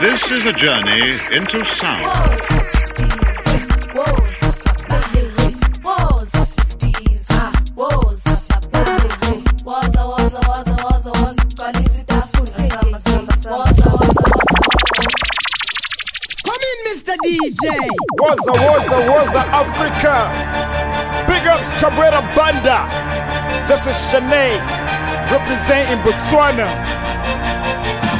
This is a journey into sound. DJ. Waza, Waza, Waza, Africa. Big ups, Cabrera Banda. This is Shanae, representing Botswana.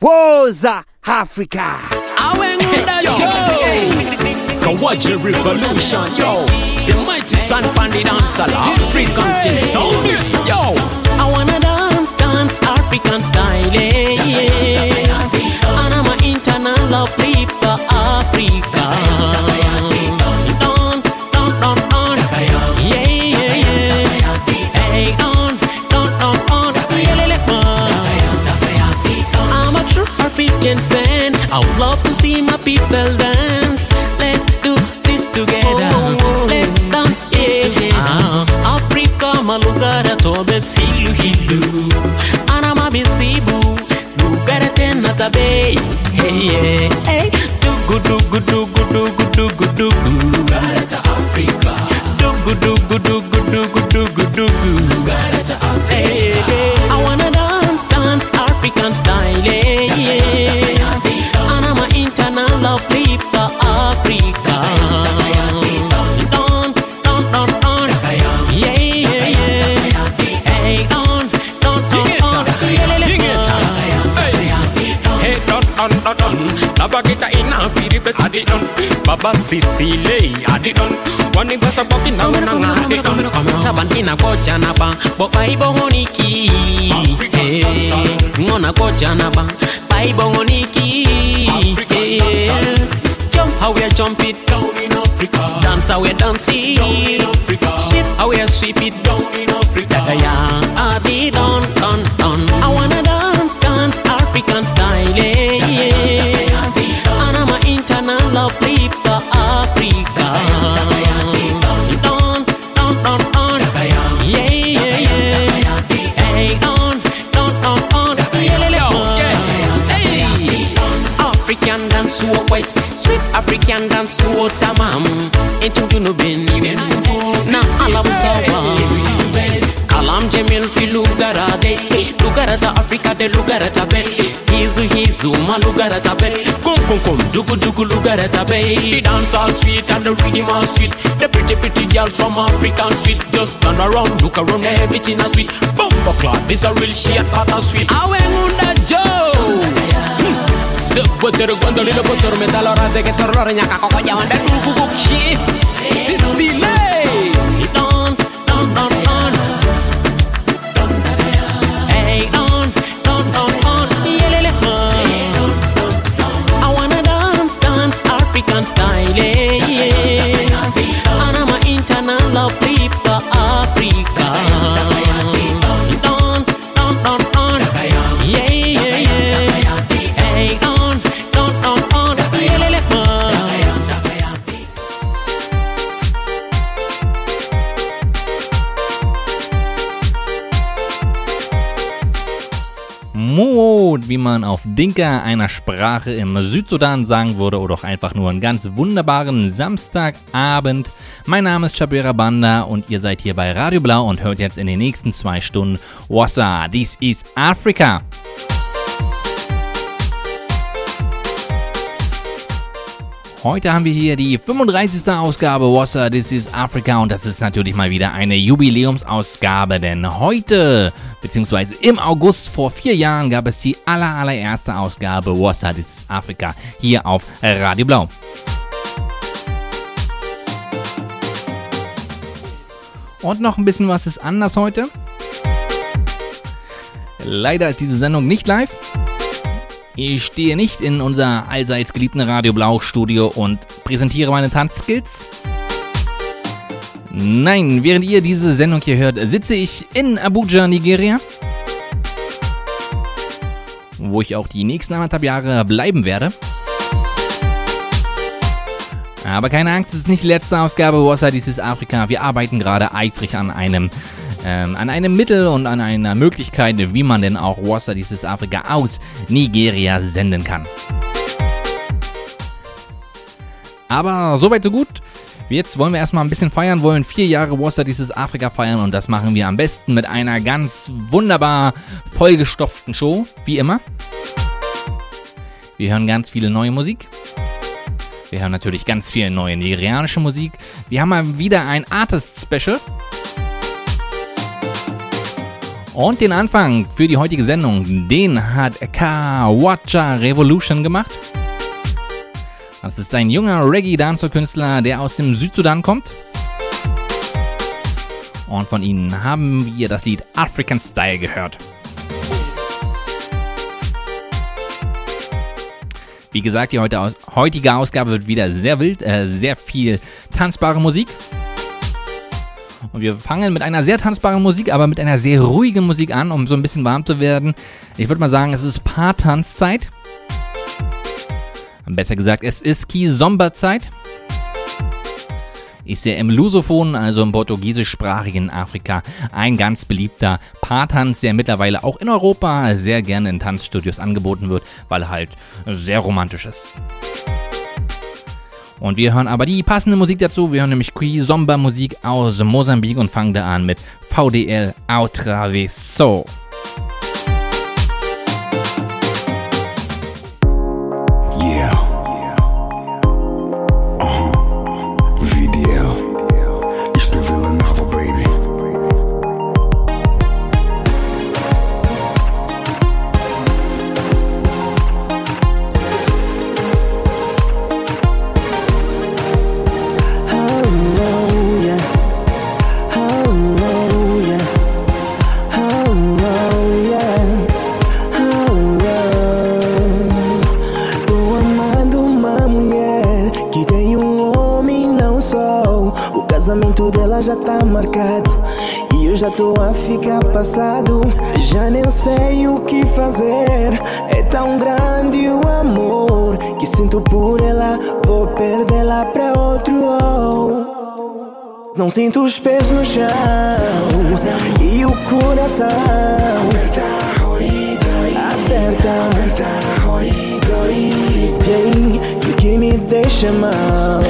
Woza Africa. Kawaja Revolution, yo. The mighty son bandit dancer, African tin sound, yo. I wanna dance, dance African style, yeah. And I'm an internal flipper Africa. People dance. Let's do this together. Let's dance, yeah. Ah, Africa, malugara tobe silu hilu. Ana mabisibu, lugara tena tabe. Hey, yeah, hey. Dugu, dugu, dugu, dugu, dugu, dugu. Lugara ta Africa. Dugu, dugu, dugu, dugu, dugu, dugu. Lugara ta Africa. Hey, hey. I wanna dance, dance African style, Nabagita ina piri bes adi don. Baba Sicily adi don. Wani basa boki na unanga adi don. Taban ina koja na ba, bo pai bongo niki. Eh, Ngona koja na ba, pai bongo niki. Eh, Jump how we jump it down in Africa. Dance how we dance it down in Africa. Sweep how we sweep it down in Africa. Yeah, adi don don don. I wanna west, sweet African dance to a tamam. Into ben, na alam sawa. Kalam Jamil fi lugara de, eh, lugara ta Africa de lugara ta be. Eh, hizu hizu ma lugara ta be. Kum kum kum, dugu dugu lugara ta be. The dance all sweet and the rhythm all sweet. The pretty pretty girl from African sweet. Just turn around, look around, everything is sweet. Bumbo clock, this a real shit, but a sweet. Awe ngunda Joe. Sëbëtër gondoli Dinka einer Sprache im Südsudan sagen würde, oder auch einfach nur einen ganz wunderbaren Samstagabend. Mein Name ist Chabera Banda und ihr seid hier bei Radio Blau und hört jetzt in den nächsten zwei Stunden Wassa, this is Africa. Heute haben wir hier die 35. Ausgabe Wassa This is Africa und das ist natürlich mal wieder eine Jubiläumsausgabe, denn heute, beziehungsweise im August vor vier Jahren gab es die aller, allererste Ausgabe Wassa This is Africa hier auf Radio Blau. Und noch ein bisschen was ist anders heute. Leider ist diese Sendung nicht live. Ich stehe nicht in unser allseits geliebten Radio Blau Studio und präsentiere meine Tanzskills. Nein, während ihr diese Sendung hier hört, sitze ich in Abuja, Nigeria. Wo ich auch die nächsten anderthalb Jahre bleiben werde. Aber keine Angst, es ist nicht die letzte Ausgabe Wasser dieses Afrika. Wir arbeiten gerade eifrig an einem ähm, an einem Mittel und an einer Möglichkeit, wie man denn auch Wasser dieses Afrika aus Nigeria senden kann. Aber soweit so gut. Jetzt wollen wir erstmal ein bisschen feiern, wollen vier Jahre Wasser dieses Afrika feiern und das machen wir am besten mit einer ganz wunderbar vollgestopften Show, wie immer. Wir hören ganz viele neue Musik. Wir hören natürlich ganz viel neue nigerianische Musik. Wir haben mal wieder ein Artist Special. Und den Anfang für die heutige Sendung, den hat Kawacha Revolution gemacht. Das ist ein junger Reggae-Dancer-Künstler, der aus dem Südsudan kommt. Und von ihnen haben wir das Lied African Style gehört. Wie gesagt, die heutige Ausgabe wird wieder sehr wild, äh, sehr viel tanzbare Musik. Und wir fangen mit einer sehr tanzbaren Musik, aber mit einer sehr ruhigen Musik an, um so ein bisschen warm zu werden. Ich würde mal sagen, es ist Paartanzzeit. Besser gesagt, es ist Kizomba-Zeit. Ist ja im Lusophon, also im portugiesischsprachigen Afrika, ein ganz beliebter Paartanz, der mittlerweile auch in Europa sehr gerne in Tanzstudios angeboten wird, weil er halt sehr romantisch ist. Und wir hören aber die passende Musik dazu. Wir hören nämlich Kizomba Musik aus Mosambik und fangen da an mit VDL Outravesso. já tá marcado E eu já tô a ficar passado. Já nem sei o que fazer. É tão grande o amor Que sinto por ela. Vou perdê-la pra outro. Não sinto os pés no chão. E o coração Aperta. Aperta Jane, o que me deixa mal?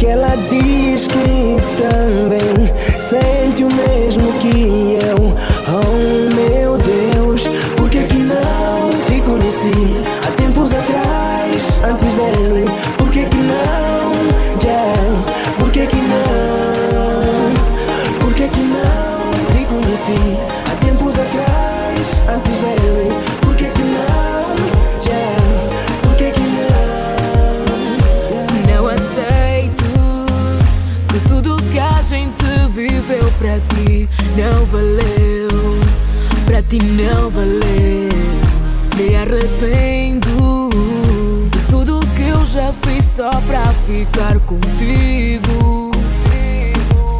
Que ela diz que também sente o mesmo que eu. Oh meu Deus, por que que não te conheci há tempos atrás, antes dele? Por que que não, não valeu. Para ti não valeu. Me arrependo de tudo que eu já fiz só para ficar contigo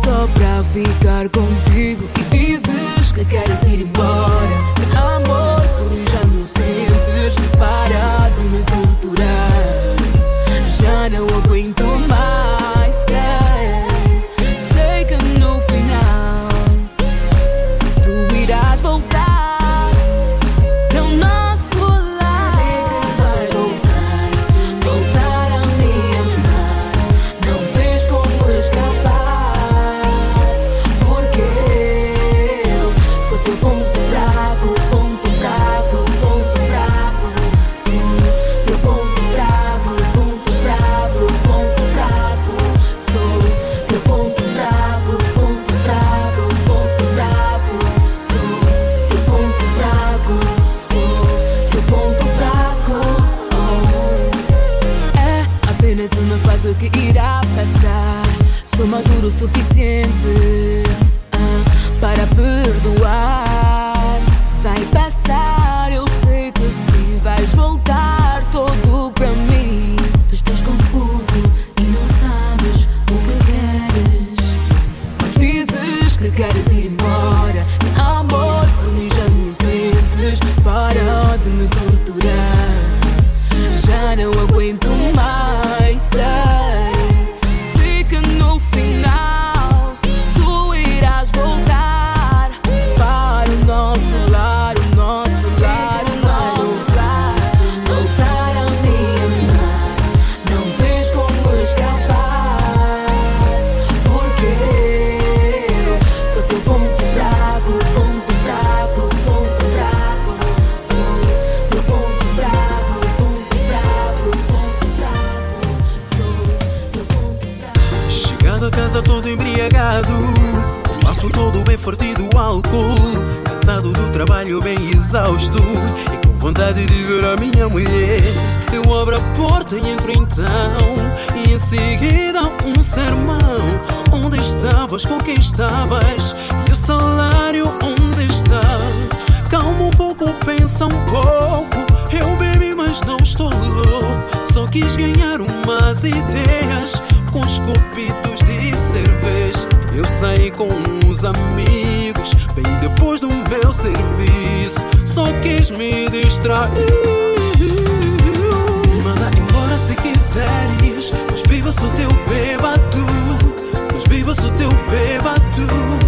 só pra ficar contigo E dizes que queres ir embora amor, Quis ganhar umas ideias com esculpidos de cerveja. Eu saí com uns amigos, bem depois do meu serviço. Só quis me distrair. Me Manda embora se quiseres, mas viva-se o teu beba tu. Mas viva-se o teu beba tu.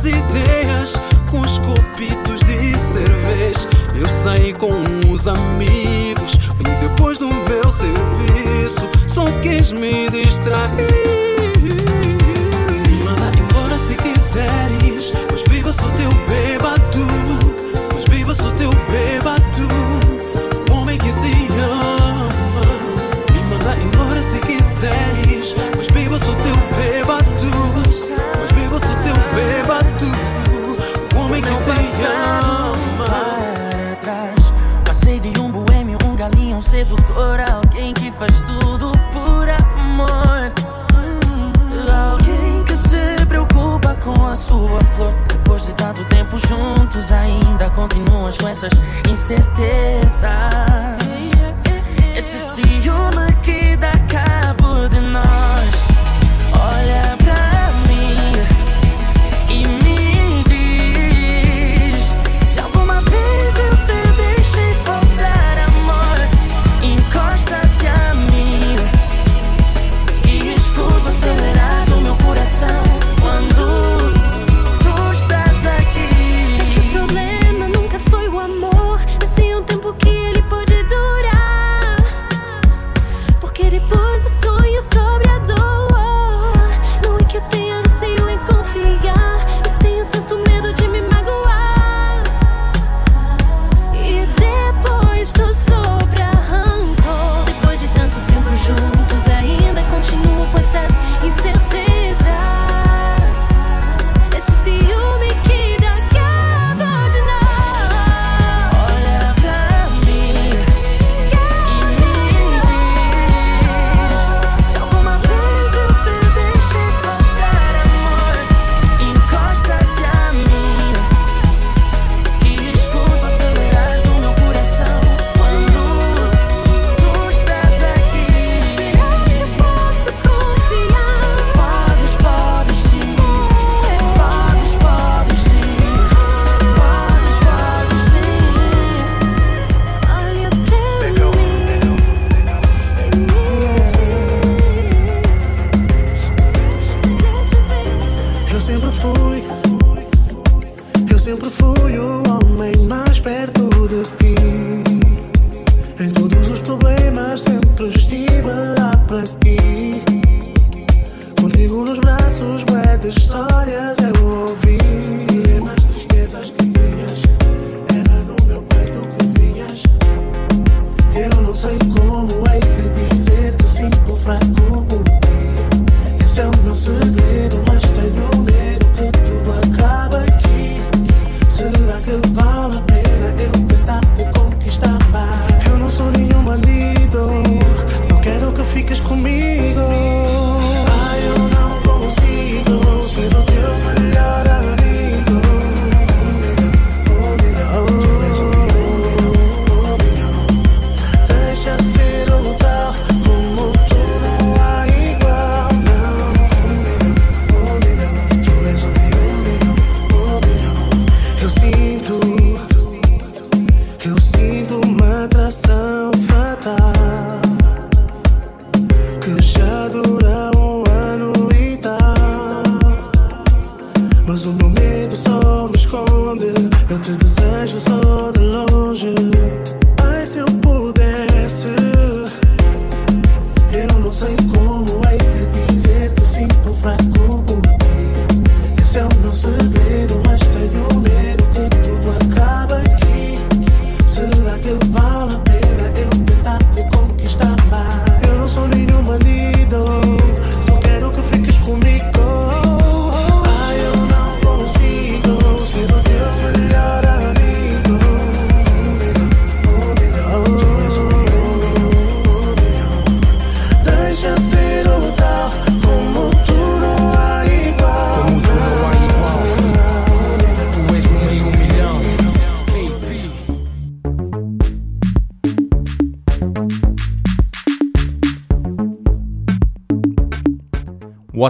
as ideias com os copitos de cerveja. Eu saí com uns amigos bem depois do meu serviço. Só quis me distrair. ainda continuas com essas incertezas. Esse ciúme que dá cabo de nós.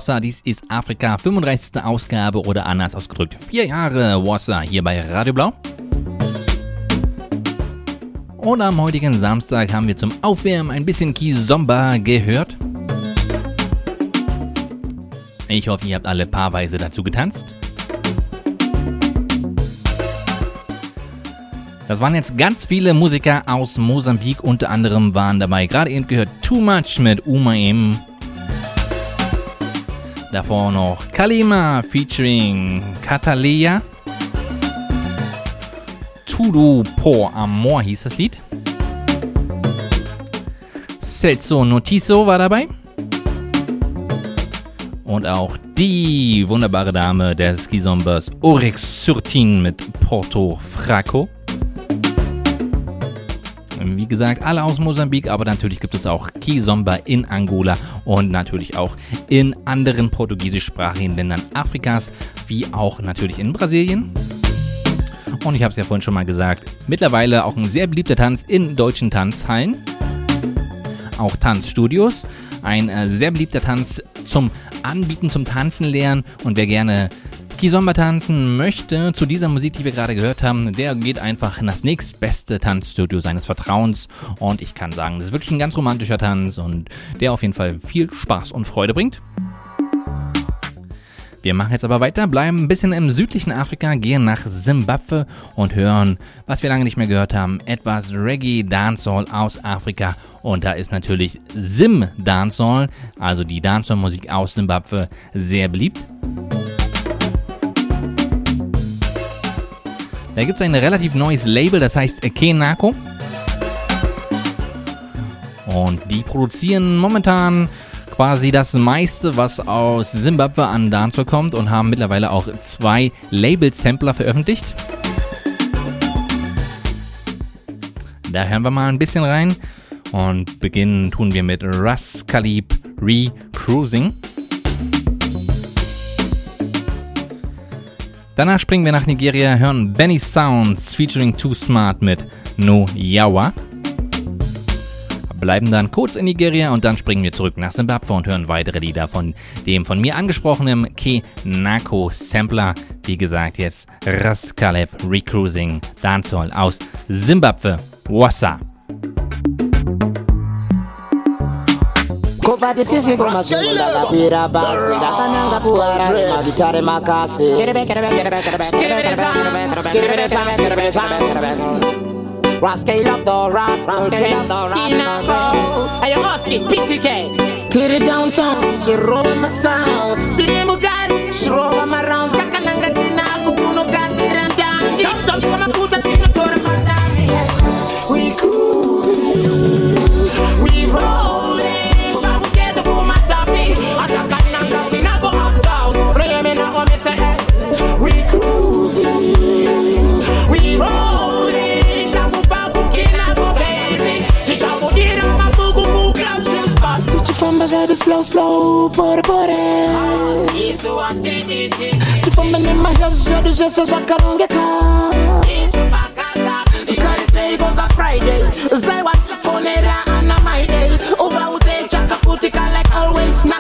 Wassa, dies ist Afrika, 35. Ausgabe oder anders ausgedrückt. Vier Jahre Wassa hier bei Radio Blau. Und am heutigen Samstag haben wir zum Aufwärmen ein bisschen Kizomba gehört. Ich hoffe, ihr habt alle paarweise dazu getanzt. Das waren jetzt ganz viele Musiker aus Mosambik. Unter anderem waren dabei gerade eben gehört Too Much mit Umaim. Davor noch Kalima featuring Catalea. Tudo por Amor hieß das Lied. Celso Notiso war dabei. Und auch die wunderbare Dame des Skizombers Oryx Surtin mit Porto Fraco. Gesagt, alle aus Mosambik, aber natürlich gibt es auch Kizomba in Angola und natürlich auch in anderen portugiesischsprachigen Ländern Afrikas, wie auch natürlich in Brasilien. Und ich habe es ja vorhin schon mal gesagt, mittlerweile auch ein sehr beliebter Tanz in deutschen Tanzhallen. Auch Tanzstudios. Ein äh, sehr beliebter Tanz zum Anbieten, zum Tanzen lernen. Und wer gerne Kizomba tanzen möchte zu dieser Musik, die wir gerade gehört haben, der geht einfach in das nächstbeste Tanzstudio seines Vertrauens. Und ich kann sagen, das ist wirklich ein ganz romantischer Tanz und der auf jeden Fall viel Spaß und Freude bringt. Wir machen jetzt aber weiter, bleiben ein bisschen im südlichen Afrika, gehen nach Simbabwe und hören, was wir lange nicht mehr gehört haben, etwas Reggae Dancehall aus Afrika. Und da ist natürlich Sim Dancehall, also die Dancehall-Musik aus Simbabwe, sehr beliebt. Da gibt es ein relativ neues Label, das heißt Kenako. Und die produzieren momentan quasi das meiste, was aus Simbabwe an Dancehall kommt und haben mittlerweile auch zwei Label-Sampler veröffentlicht. Da hören wir mal ein bisschen rein und beginnen tun wir mit Russ Kalib Re-Cruising. Danach springen wir nach Nigeria, hören Benny Sounds featuring Too Smart mit No Yawa. Bleiben dann kurz in Nigeria und dann springen wir zurück nach Zimbabwe und hören weitere Lieder von dem von mir angesprochenen Kenako Sampler. Wie gesagt, jetzt Raskaleb Recruising Dancehall aus Zimbabwe. Wassa. kufati sisi kumasungula kapira basi Dakananga puara ma gitare makasi. Rascal of the Ras, Rascal. Of the Ras Ayo Oski, PTK Clear it downtown, she roba my sound. Tiri Mugaris, she roba my rounds żeby slow, slow, pory, pory Przypomnę, nie ma chleb z środy, że se złaka rągieka Gotta say Boba Friday Zajwan, Fonera, Anna My Day Uwa, uze, czaka, putika, like always, na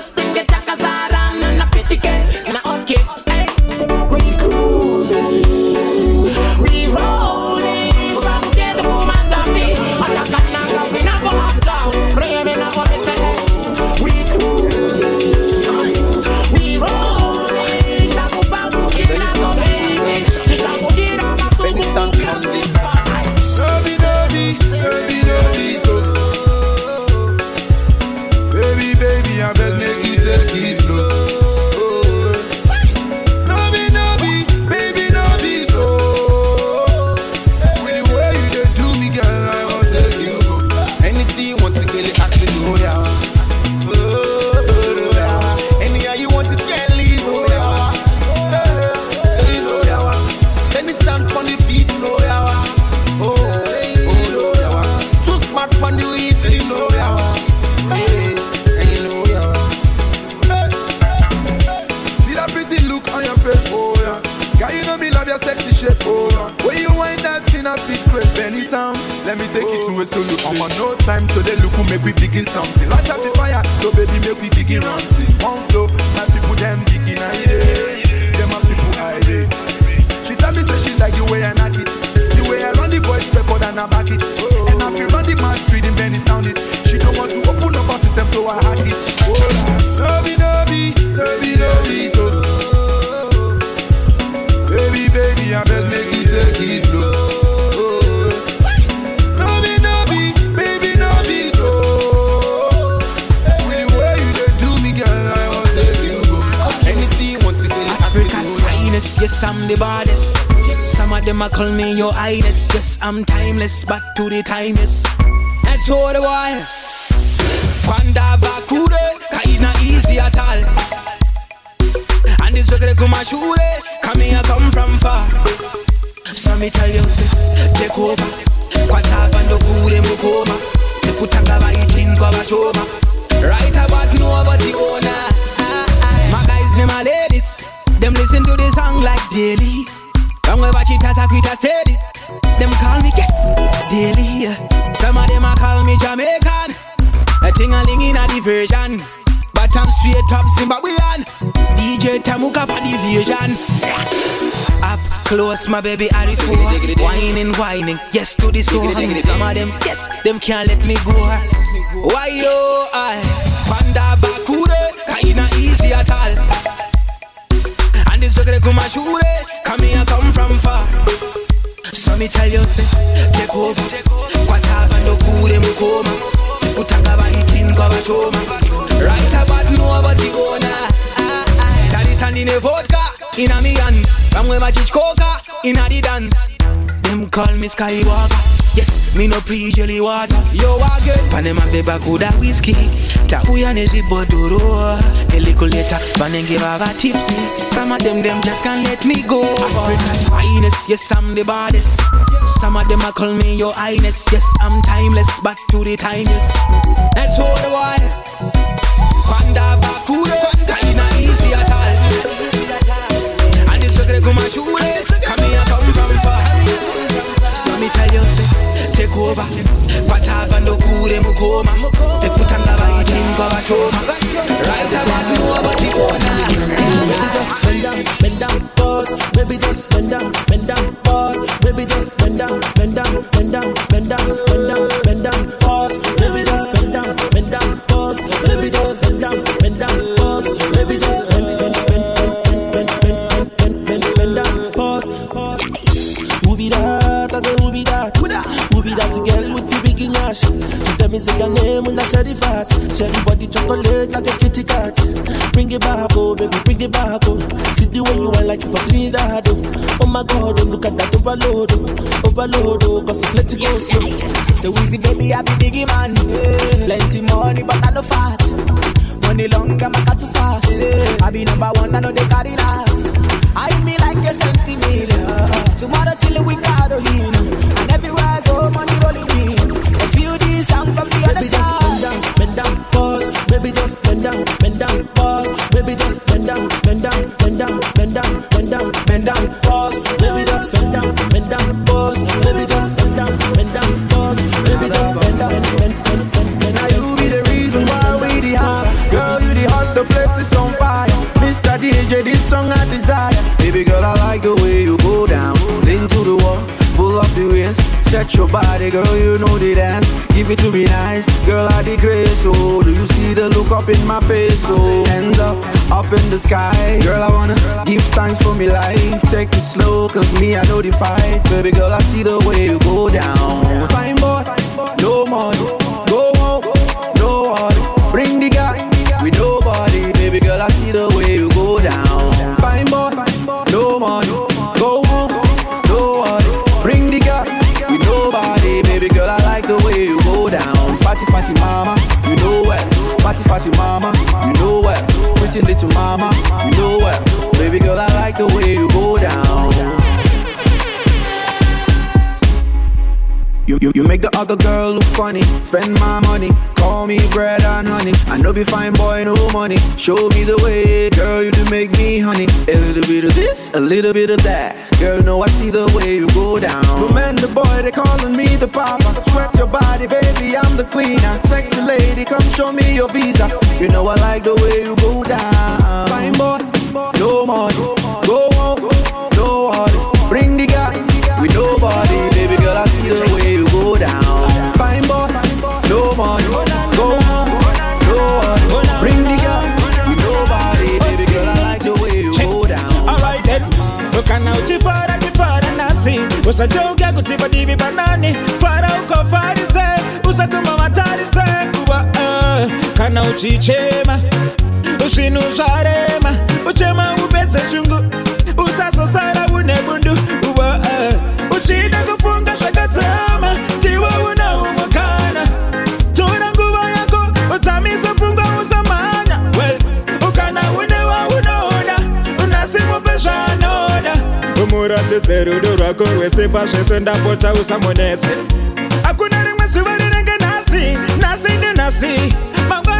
Some of them a call me your highness. Yes, I'm timeless, back to the timeless. That's what the why. Kwanda bakure, kaina easy at all. And this regret come a shure, come here, come from far. So me tell you, take over. Kwatava ndokure mukoma. Nekutanga vaitindwa vachoma. Right about nobody owner. My guys, them are ladies. Them listen to the song like daily. We watch it as a quita steady. Them call me yes, daily. Some of them a call me Jamaican. A ting a ling in a diversion. But I'm straight up Zimbabwean. DJ Tamuka for division. Up close, my baby Arifu. Whining, whining, yes to the soul. Some of them, yes, them can't let me go. Why yo, I Panda Bakure, kinda easy at all is so great come and shoot it. Eh? Come here, come from far. So me tell you, say, take over. Kwatavando kure eh, mukoma. Kutanga ba itin kwa batoma. Right about no abatigona. Ah, ah. Daddy standing a vodka. in a me hand. momma's batching coca in a the dance. Them call me Skywalker. Yes, me no pre jelly water. Yo, wage. Panema beba kuda whiskey. Tabuya neji bodoro. A little later, banenge tipsy. Some of them, them just can't let me go. Africa's finest, yes, I'm the baddest. Some of them a call me your highness. Yes, I'm timeless, but to the timeless. That's all the while. Kwanda bakure, over. Patava ndokure mukoma. Ekutanga vaitindwa vachoma. Right about nobody gonna. bend down, bend down, pause. Just bend down, bend down, pause. Just bend down, bend the body chocolate like a kitty cat. Bring it back, oh baby, bring it back, oh. See the way you want like for Trinidad, oh. Oh my God, oh look at that overload, oh. Overload, oh, cause it's plenty go slow. So easy, baby, I be biggie man. Plenty money, but I no fat. Money long, I'm a too fast. I be number one, I know they carry last. I be like a sensi meal. Tomorrow chillin' with Carolina. Set your body, girl, you know the dance. Give it to me nice, girl, I the grace. Oh, do you see the look up in my face? Oh, hands up, up in the sky. Girl, I wanna give thanks for me life. Take it slow, cause me, I know the fight. Baby girl, I see the way you go down. Party, mama, you know well. Pretty little mama, you know well. Baby girl, I make the other girl look funny. Spend my money, call me bread and honey. I know be fine boy, no money. Show me the way, girl, you do make me honey. A little bit of this, a little bit of that. Girl, know I see the way you go down. Remember the boy, they calling me the papa. Sweat your body, baby, I'm the cleaner. Sexy lady, come show me your visa. You know I like the way you go down. Fine boy, no money. Go home, no worry. Bring the guy with nobody. uchifara chifara nasi. Usacheuke kuti padivi panani fara ukofarise usatuma vatarise kuva uh, eh, kana uchichema. Zvinhu zvarema. Uchema upedze shungu. Usazosara une bundu. Umuratidze rudo rwako rwese pazvese ndapota usamunetse hakuna rimwe zuva rinenge nhasi nhasi ni mangwana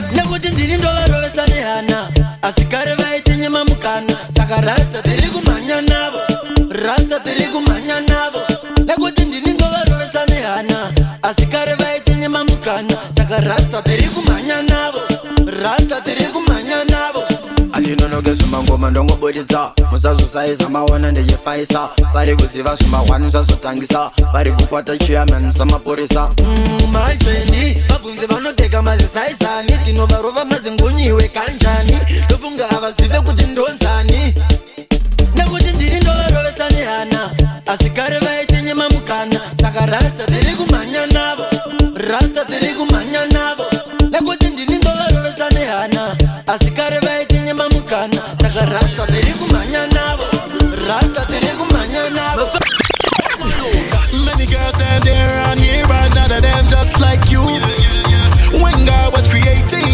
zvemangoma ndongobuditsa. Musazosaiza maona ndichifaisa vari kuziva zvemahwani zvazotangisa. Vari kukwata chiyaman samapurisa. Maifendi vabvunzi vanoteka mazisaisani. Tinovarova mazingunyiwe kanjani? Ndofunga havazive kuti ndonzani. Nekuti ndiri ndovarovesa nehana asi kare vaitinyima mukana. Saka rasta tiri like you. When God was creating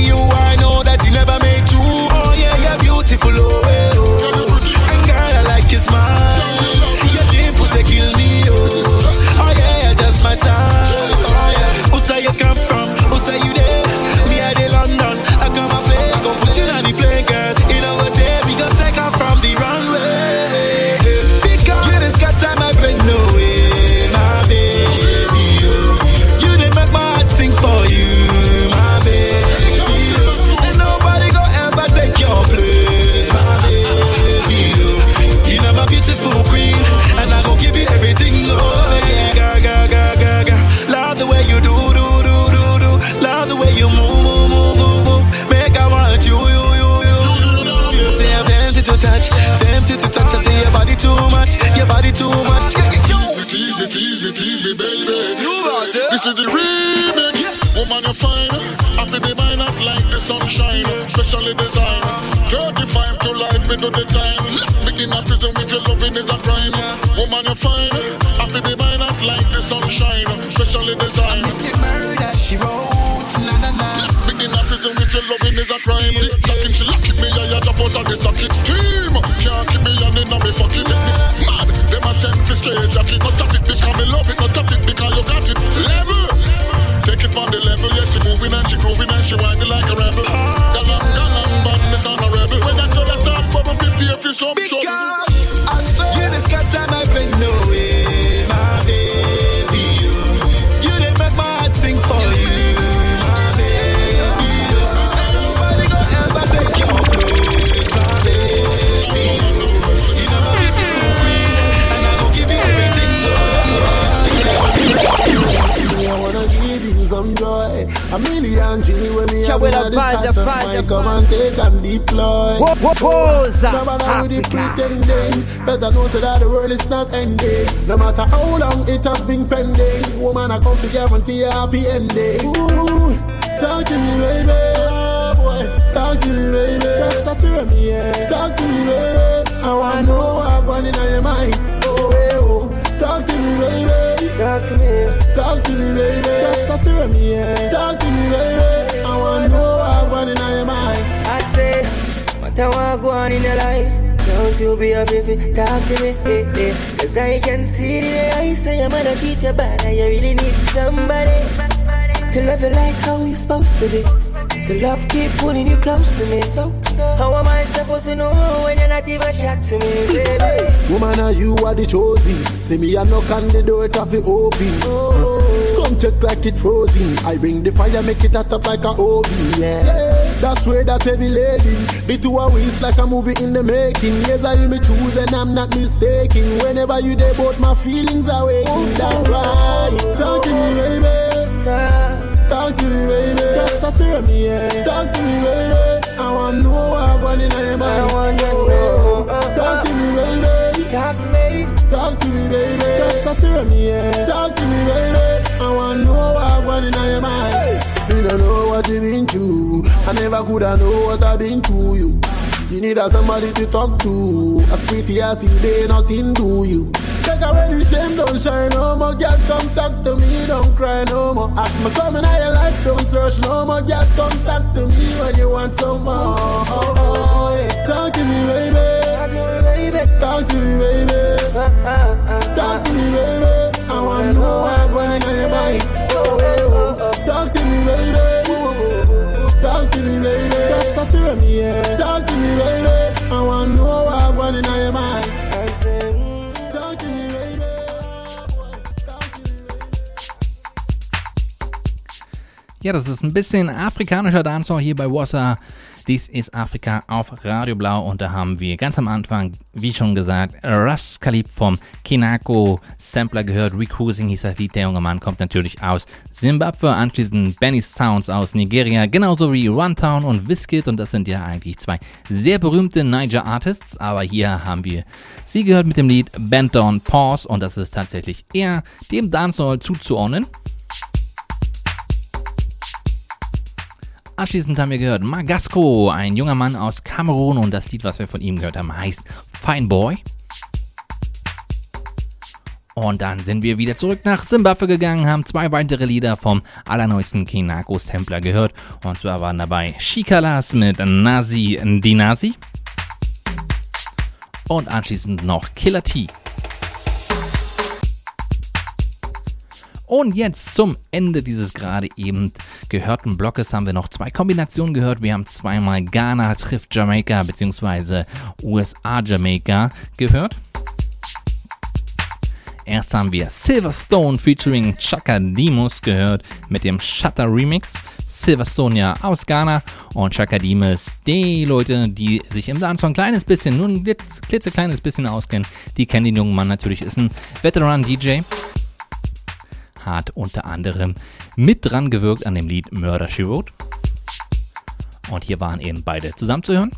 This is the remix. Woman, you're fine. Happy be mine up like the sunshine. Specially designed. 35 to light me do the time. Begin a prison with your loving is a crime. Woman, you're fine. Happy be mine up like the sunshine. Specially designed. murder, she wrote. Na na na. Begin a prison with your loving is a crime. Tick tocking, she lock me, yeah, yeah, jump out of the socket. Steam. Can't keep me on in a me pocket. Make me mad. Them a send for straight jacket. Must stop it because me love it. Must stop it because you got it. Level. On the level. Yes, she moving and she grooving and she whining like a rebel. Galang, galang, badness on a rebel. When that girl start bubble, prepare for some trouble. Because I swear you just got time, I bring no way, A million G when me have in Banja, type of. Come and take and deploy. Woza, No matter with the pretending, better know so that the world is not ending. No matter how long it has been pending, woman I come to guarantee a happy ending. Ooh, talk to me, baby. Boy. Talk to me, baby. Cause that's what me, yeah. Talk to me, baby. I wanna know what's going in your mind. Talk to me. Talk to me, baby. Cause that's what me, yeah. Talk to me, baby. I wanna know what's going in your mind. I say, what I want go on in your life. Don't you be afraid to talk to me, eh, eh. Cause I can see your eyes. Say I'm gonna treat you and you really need somebody to love you like how you supposed to be. The love keep pulling you close to me. So, I supposed to know when you're not even chat to me, baby? Woman, are you are the chosen? See me, I knock on the door, it have it open. Come check like it frozen. I bring the fire, make it hot up like a oven. Yeah. That's where that heavy lady. The two are waist like a movie in the making. Yes, I me choose and I'm not mistaken. Whenever you there, both my feelings are waking. That's why. Talk to me, baby. Talk to me, baby. Cause that's where me, yeah. Talk to me, baby. I want to know what's going in your mind. I want to know. Talk to me, baby. Talk to me. Talk to me, baby. Cause that's where me, yeah. Talk to me, baby. I want to know what's going in your mind. You don't know what you've been through. I never could have know what I've been through you. You need a somebody to talk to. As pretty as you, they nothing do you. Take away the shame, don't shine no more. Girl, come talk to me, don't cry no more. As me coming out your life, don't search no more. Girl, come talk to me when you want some more. Oh, oh, oh, yeah. Talk to me, baby. Talk to me, baby. Talk to me, baby. Uh, uh, uh, talk to me, baby. I wanna know what's going on your mind. Oh, oh, oh. Talk to me, baby. Talk to me, baby. Cause talk to me, yeah. Talk to me, baby. I wanna know Ja, das ist ein bisschen afrikanischer Dancehall hier bei Wassa. Dies ist Afrika auf Radio Blau und da haben wir ganz am Anfang, wie schon gesagt, Ras Khalib vom Kinako Sampler gehört. Recruising hieß das Lied. Der junge Mann kommt natürlich aus Zimbabwe. Anschließend Benny Sounds aus Nigeria, genauso wie Runtown und Wizkid und das sind ja eigentlich zwei sehr berühmte Niger Artists. Aber hier haben wir sie gehört mit dem Lied Bent Down Pause und das ist tatsächlich eher dem Dancehall zuzuordnen. Anschließend haben wir gehört Magasco, ein junger Mann aus Kamerun und das Lied, was wir von ihm gehört haben, heißt Fine Boy. Und dann sind wir wieder zurück nach Zimbabwe gegangen, haben zwei weitere Lieder vom allerneuesten Kinako Sampler gehört. Und zwar waren dabei Shikalas mit Nazi Dinasi und anschließend noch Killer T. Und jetzt zum Ende dieses gerade eben gehörten Blockes haben wir noch zwei Kombinationen gehört. Wir haben zweimal Ghana trifft Jamaika bzw. USA Jamaika gehört. Erst haben wir Silverstone featuring Chaka Demus gehört mit dem Shutter Remix. Silverstone ja aus Ghana und Chaka Demus, die Leute, die sich im Dance ein kleines bisschen, nur ein klitzekleines bisschen auskennen, die kennen den jungen Mann natürlich, ist ein Veteran-DJ hat unter anderem mit dran gewirkt an dem Lied Murder She Wrote. Und hier waren eben beide zusammen zu hören.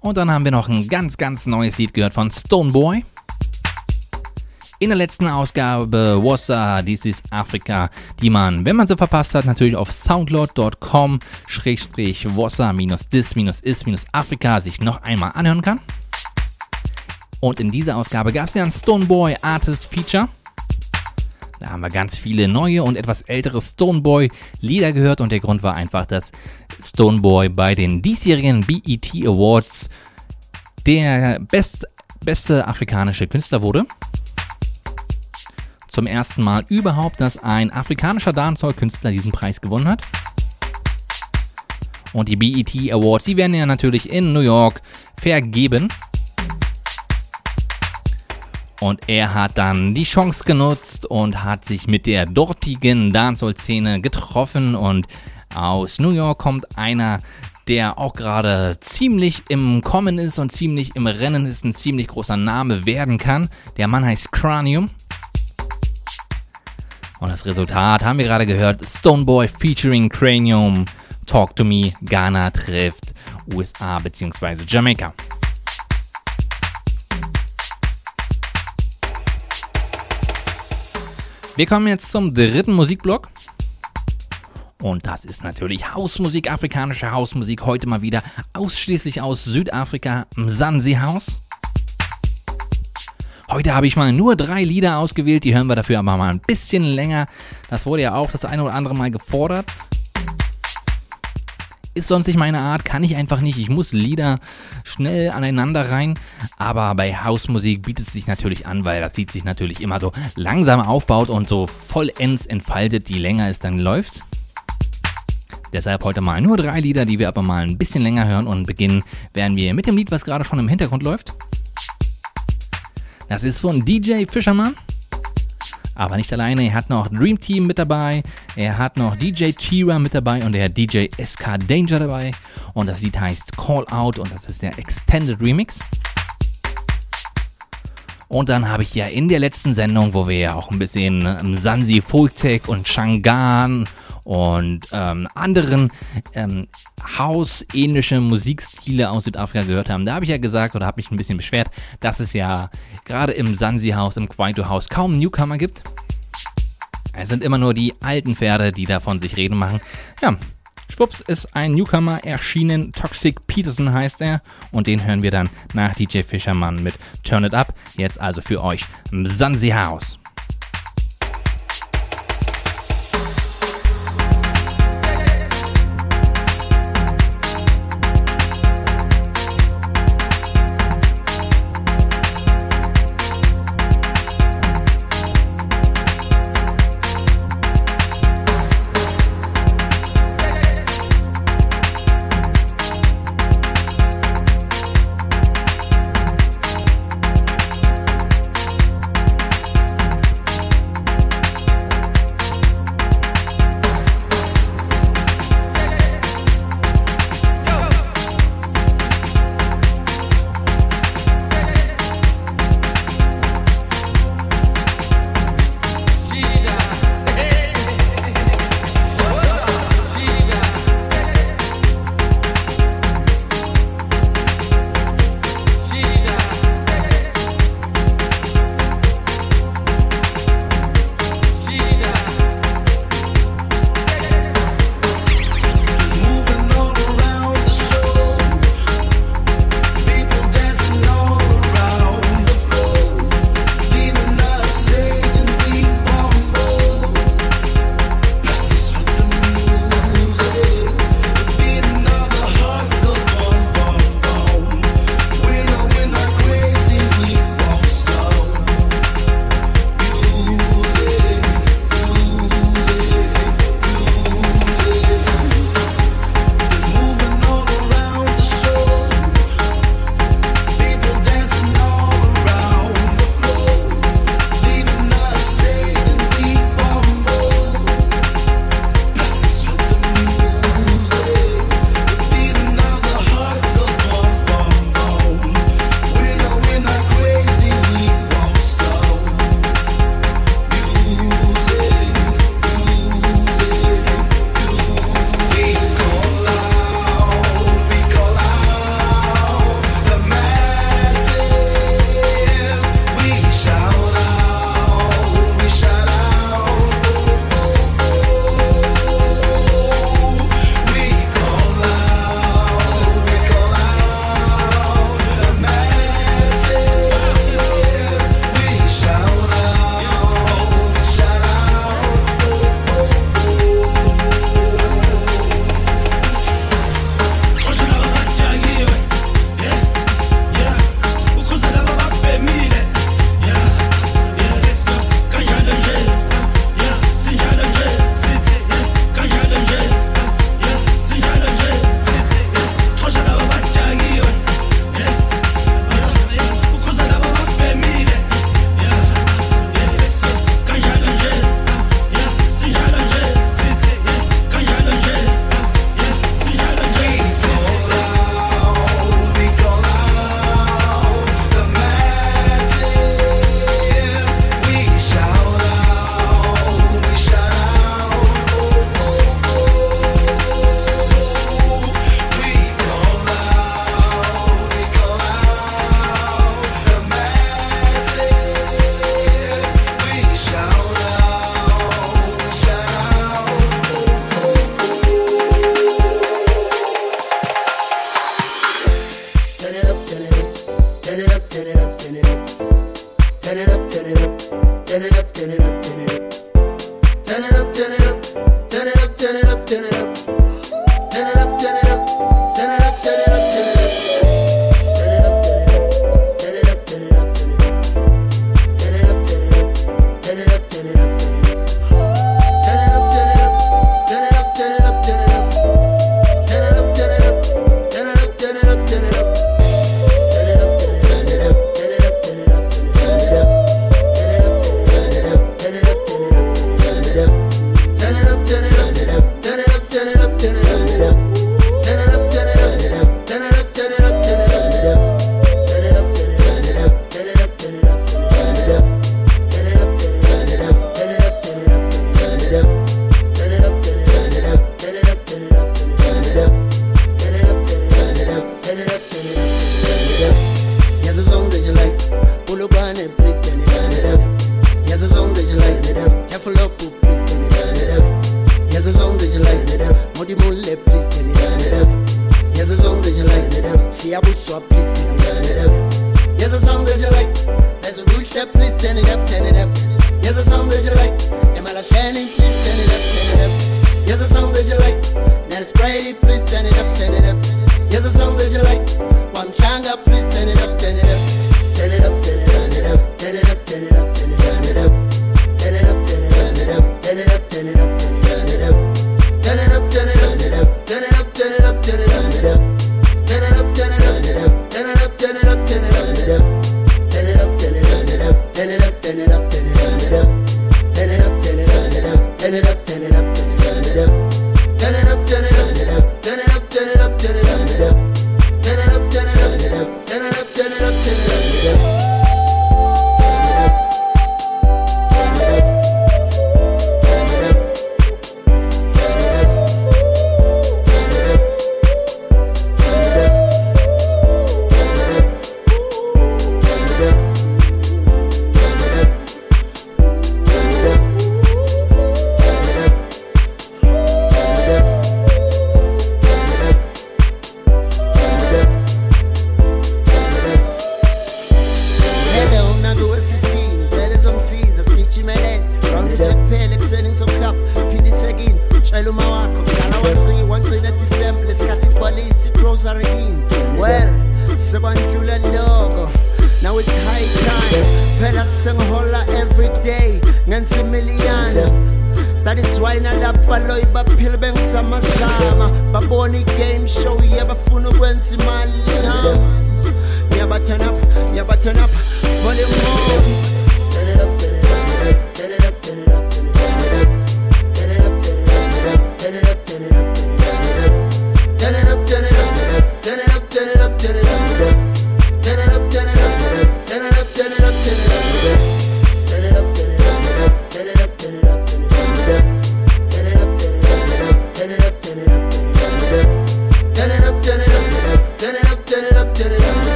Und dann haben wir noch ein ganz, ganz neues Lied gehört von Stoneboy. In der letzten Ausgabe Wassa, dies ist Afrika, die man, wenn man sie verpasst hat, natürlich auf soundcloud.com wassa-dis-is-afrika sich noch einmal anhören kann. Und in dieser Ausgabe gab es ja ein Stoneboy Artist Feature. Da haben wir ganz viele neue und etwas ältere Stoneboy-Lieder gehört und der Grund war einfach, dass Stoneboy bei den diesjährigen BET Awards der best, beste afrikanische Künstler wurde. Zum ersten Mal überhaupt, dass ein afrikanischer Dancehall-Künstler diesen Preis gewonnen hat. Und die BET Awards, die werden ja natürlich in New York vergeben. Und er hat dann die Chance genutzt und hat sich mit der dortigen Dancehall-Szene getroffen. Und aus New York kommt einer, der auch gerade ziemlich im Kommen ist und ziemlich im Rennen ist, ein ziemlich großer Name werden kann. Der Mann heißt Cranium. Und das Resultat haben wir gerade gehört. Stoneboy featuring Cranium. Talk to Me. Ghana trifft USA bzw. Jamaika. Wir kommen jetzt zum dritten Musikblock. Und das ist natürlich Hausmusik, afrikanische Hausmusik. Heute mal wieder ausschließlich aus Südafrika, Mzansi House. Heute habe ich mal nur drei Lieder ausgewählt, die hören wir dafür aber mal ein bisschen länger. Das wurde ja auch das eine oder andere Mal gefordert. Ist sonst nicht meine Art, kann ich einfach nicht. Ich muss Lieder schnell aneinander rein. Aber bei Hausmusik bietet es sich natürlich an, weil das sieht sich natürlich immer so langsam aufbaut und so vollends entfaltet, je länger es dann läuft. Deshalb heute mal nur drei Lieder, die wir aber mal ein bisschen länger hören und beginnen werden wir mit dem Lied, was gerade schon im Hintergrund läuft. Das ist von DJ Fischermann. Aber nicht alleine, er hat noch Dream Team mit dabei, er hat noch DJ Chira mit dabei und er hat DJ SK Danger dabei. Und das Lied heißt Call Out und das ist der Extended Remix. Und dann habe ich ja in der letzten Sendung, wo wir ja auch ein bisschen ähm, Sansi Folktech und Shangan und ähm, anderen ähm, House-ähnliche Musikstile aus Südafrika gehört haben. Da habe ich ja gesagt oder habe mich ein bisschen beschwert, dass es ja gerade im Sansi-Haus, im Kwaito-Haus kaum Newcomer gibt. Es sind immer nur die alten Pferde, die davon sich reden machen. Ja, schwupps ist ein Newcomer erschienen. Toxic Peterson heißt er. Und den hören wir dann nach DJ Fischermann mit Turn It Up. Jetzt also für euch im Sansi House.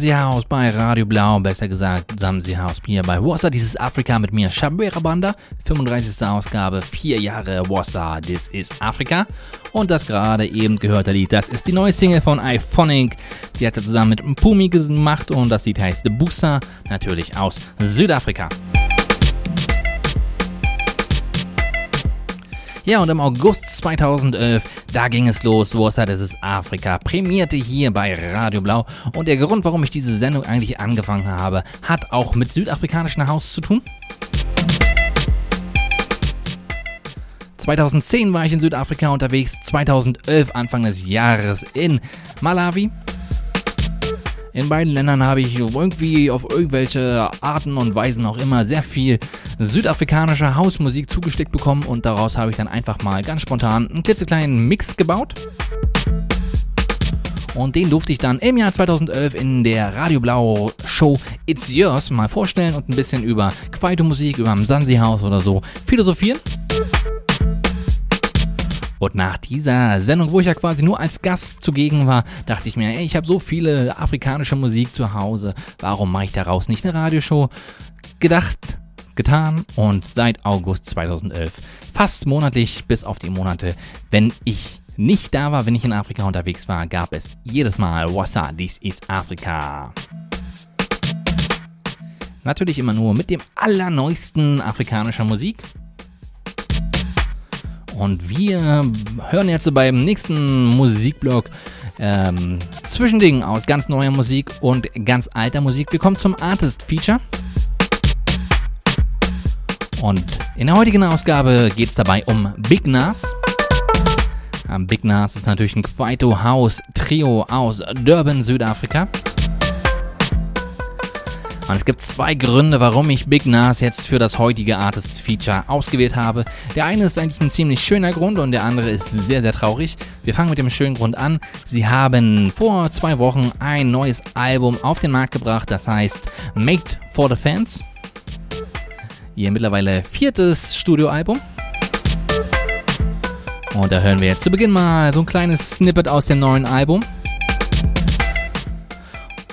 Sansi House bei Radio Blau, besser gesagt Sansi House hier bei Wassa. Dieses Afrika mit mir, Shabera Banda, 35. Ausgabe, vier Jahre Wassa, This is Afrika. Und das gerade eben gehörte Lied, das ist die neue Single von iPhonic. Die hat er zusammen mit Pumi gemacht und das Lied heißt Busa, natürlich aus Südafrika. Ja, und im August 2011, da ging es los. Wurster, das ist Afrika, prämierte hier bei Radio Blau. Und der Grund, warum ich diese Sendung eigentlich angefangen habe, hat auch mit südafrikanischen Haus zu tun. 2010 war ich in Südafrika unterwegs, 2011 Anfang des Jahres in Malawi. In beiden Ländern habe ich irgendwie auf irgendwelche Arten und Weisen auch immer sehr viel südafrikanische Hausmusik zugesteckt bekommen und daraus habe ich dann einfach mal ganz spontan einen klitzekleinen Mix gebaut. Und den durfte ich dann im Jahr 2011 in der Radio Blau Show It's Yours mal vorstellen und ein bisschen über Kwaito-Musik, über Msansi House oder so philosophieren. Und nach dieser Sendung, wo ich ja quasi nur als Gast zugegen war, dachte ich mir, ey, ich habe so viele afrikanische Musik zu Hause, warum mache ich daraus nicht eine Radioshow? Gedacht, getan und seit August 2011 fast monatlich bis auf die Monate, wenn ich nicht da war, wenn ich in Afrika unterwegs war, gab es jedes Mal Wassa, dies ist Afrika. Natürlich immer nur mit dem allerneuesten afrikanischer Musik. Und wir hören jetzt beim nächsten Musikblog ähm, Zwischending aus ganz neuer Musik und ganz alter Musik. Wir kommen zum Artist Feature. Und in der heutigen Ausgabe geht es dabei um Big Nas. Big Nas ist natürlich ein Kwaito House Trio aus Durban, Südafrika. Und es gibt zwei Gründe, warum ich Big Nas jetzt für das heutige Artists Feature ausgewählt habe. Der eine ist eigentlich ein ziemlich schöner Grund und der andere ist sehr, sehr traurig. Wir fangen mit dem schönen Grund an. Sie haben vor zwei Wochen ein neues Album auf den Markt gebracht, das heißt Made for the Fans. Ihr mittlerweile viertes Studioalbum. Und da hören wir jetzt zu Beginn mal so ein kleines Snippet aus dem neuen Album.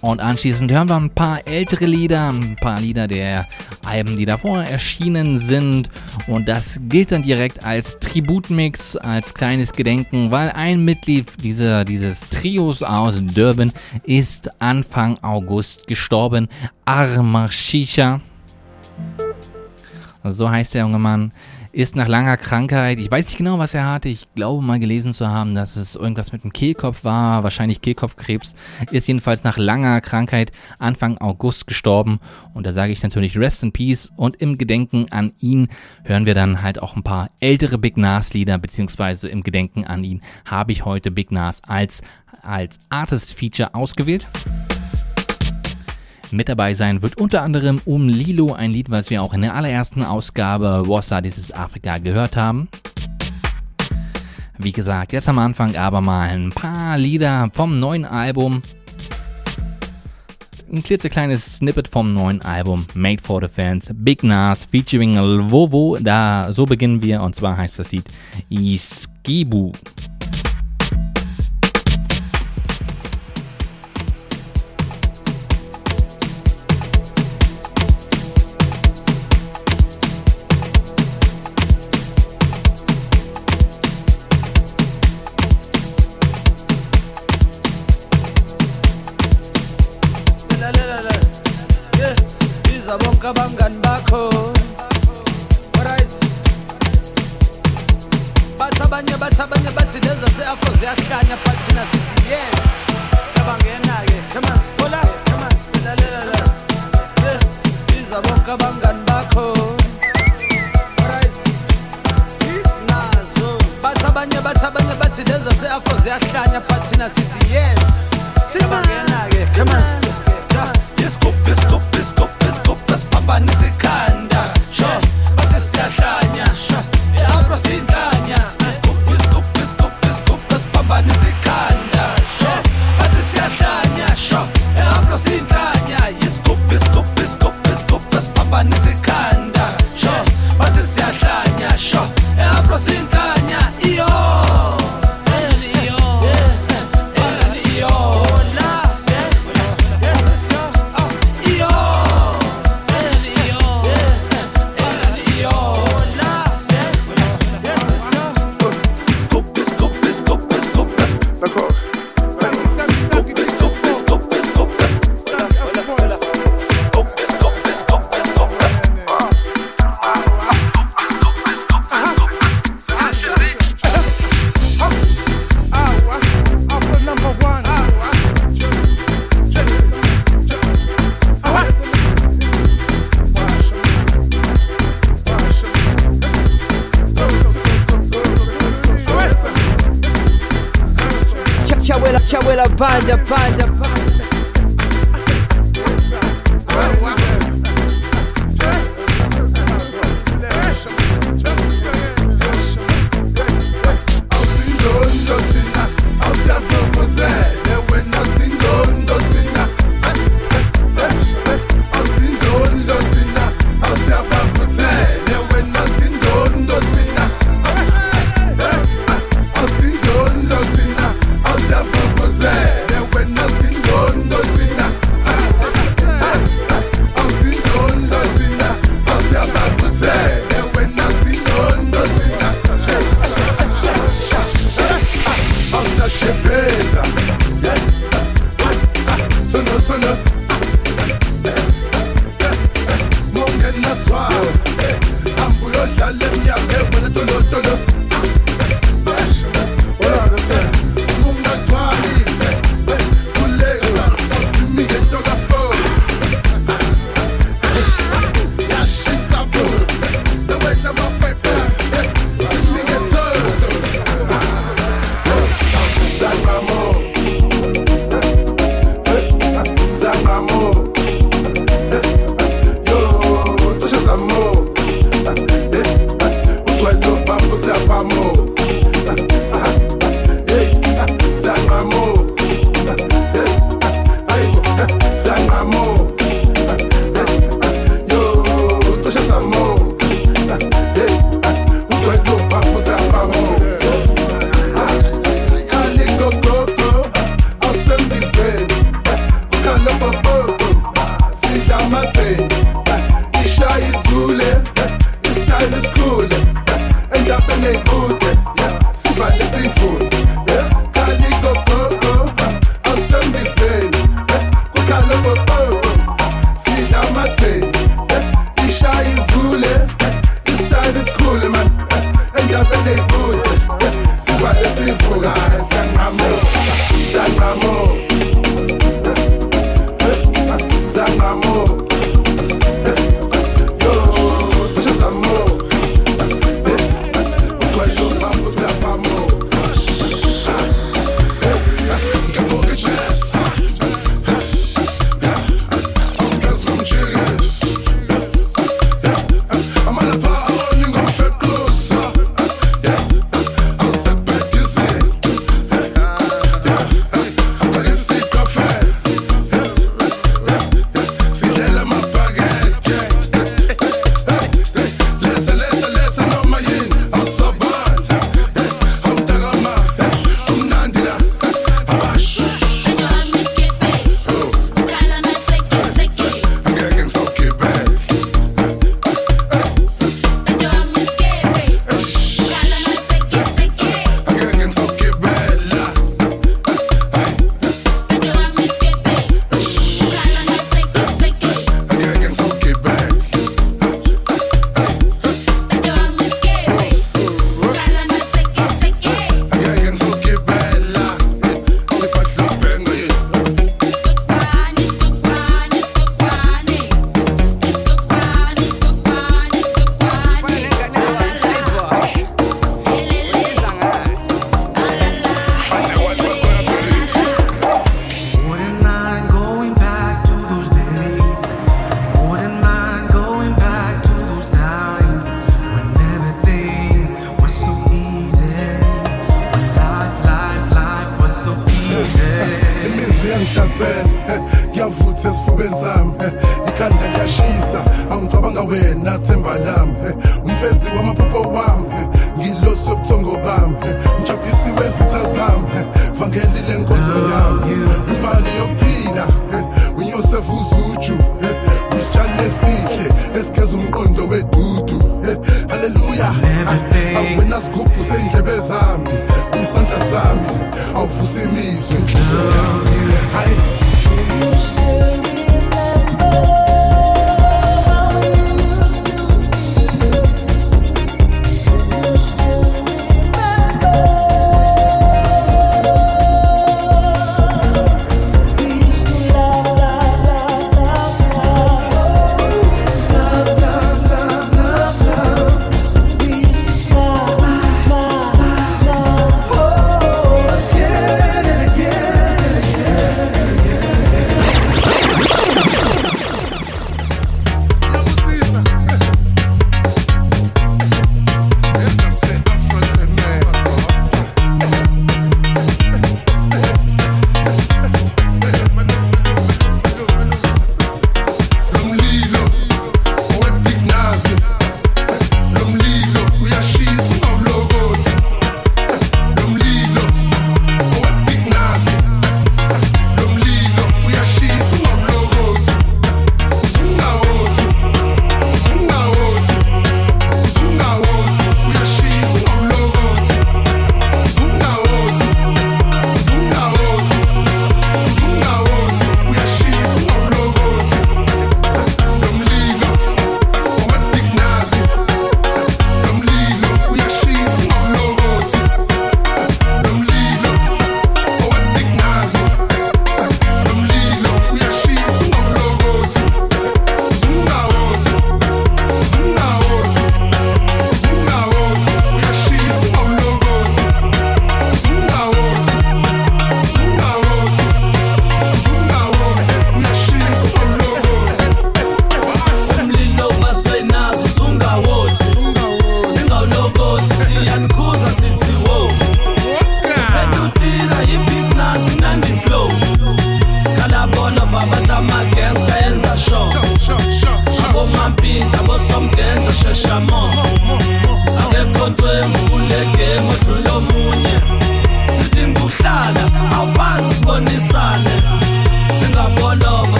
Und anschließend hören wir ein paar ältere Lieder, ein paar Lieder der Alben, die davor erschienen sind. Und das gilt dann direkt als Tributmix, als kleines Gedenken, weil ein Mitglied dieser, dieses Trios aus Durban ist Anfang August gestorben. Arma Shisha. So heißt der junge Mann. Ist nach langer Krankheit, ich weiß nicht genau, was er hatte, ich glaube mal gelesen zu haben, dass es irgendwas mit dem Kehlkopf war, wahrscheinlich Kehlkopfkrebs, ist jedenfalls nach langer Krankheit Anfang August gestorben. Und da sage ich natürlich Rest in Peace. Und im Gedenken an ihn hören wir dann halt auch ein paar ältere Big Nas Lieder, beziehungsweise im Gedenken an ihn habe ich heute Big Nas als, als Artist Feature ausgewählt. Mit dabei sein wird unter anderem Um Lilo, ein Lied, was wir auch in der allerersten Ausgabe Wassa dieses Afrika gehört haben. Wie gesagt, jetzt am Anfang aber mal ein paar Lieder vom neuen Album. Ein klitzekleines Snippet vom neuen Album Made for the Fans, Big Nas featuring Vovo. Da so beginnen wir und zwar heißt das Lied Iskibu. la palla, palla, palla.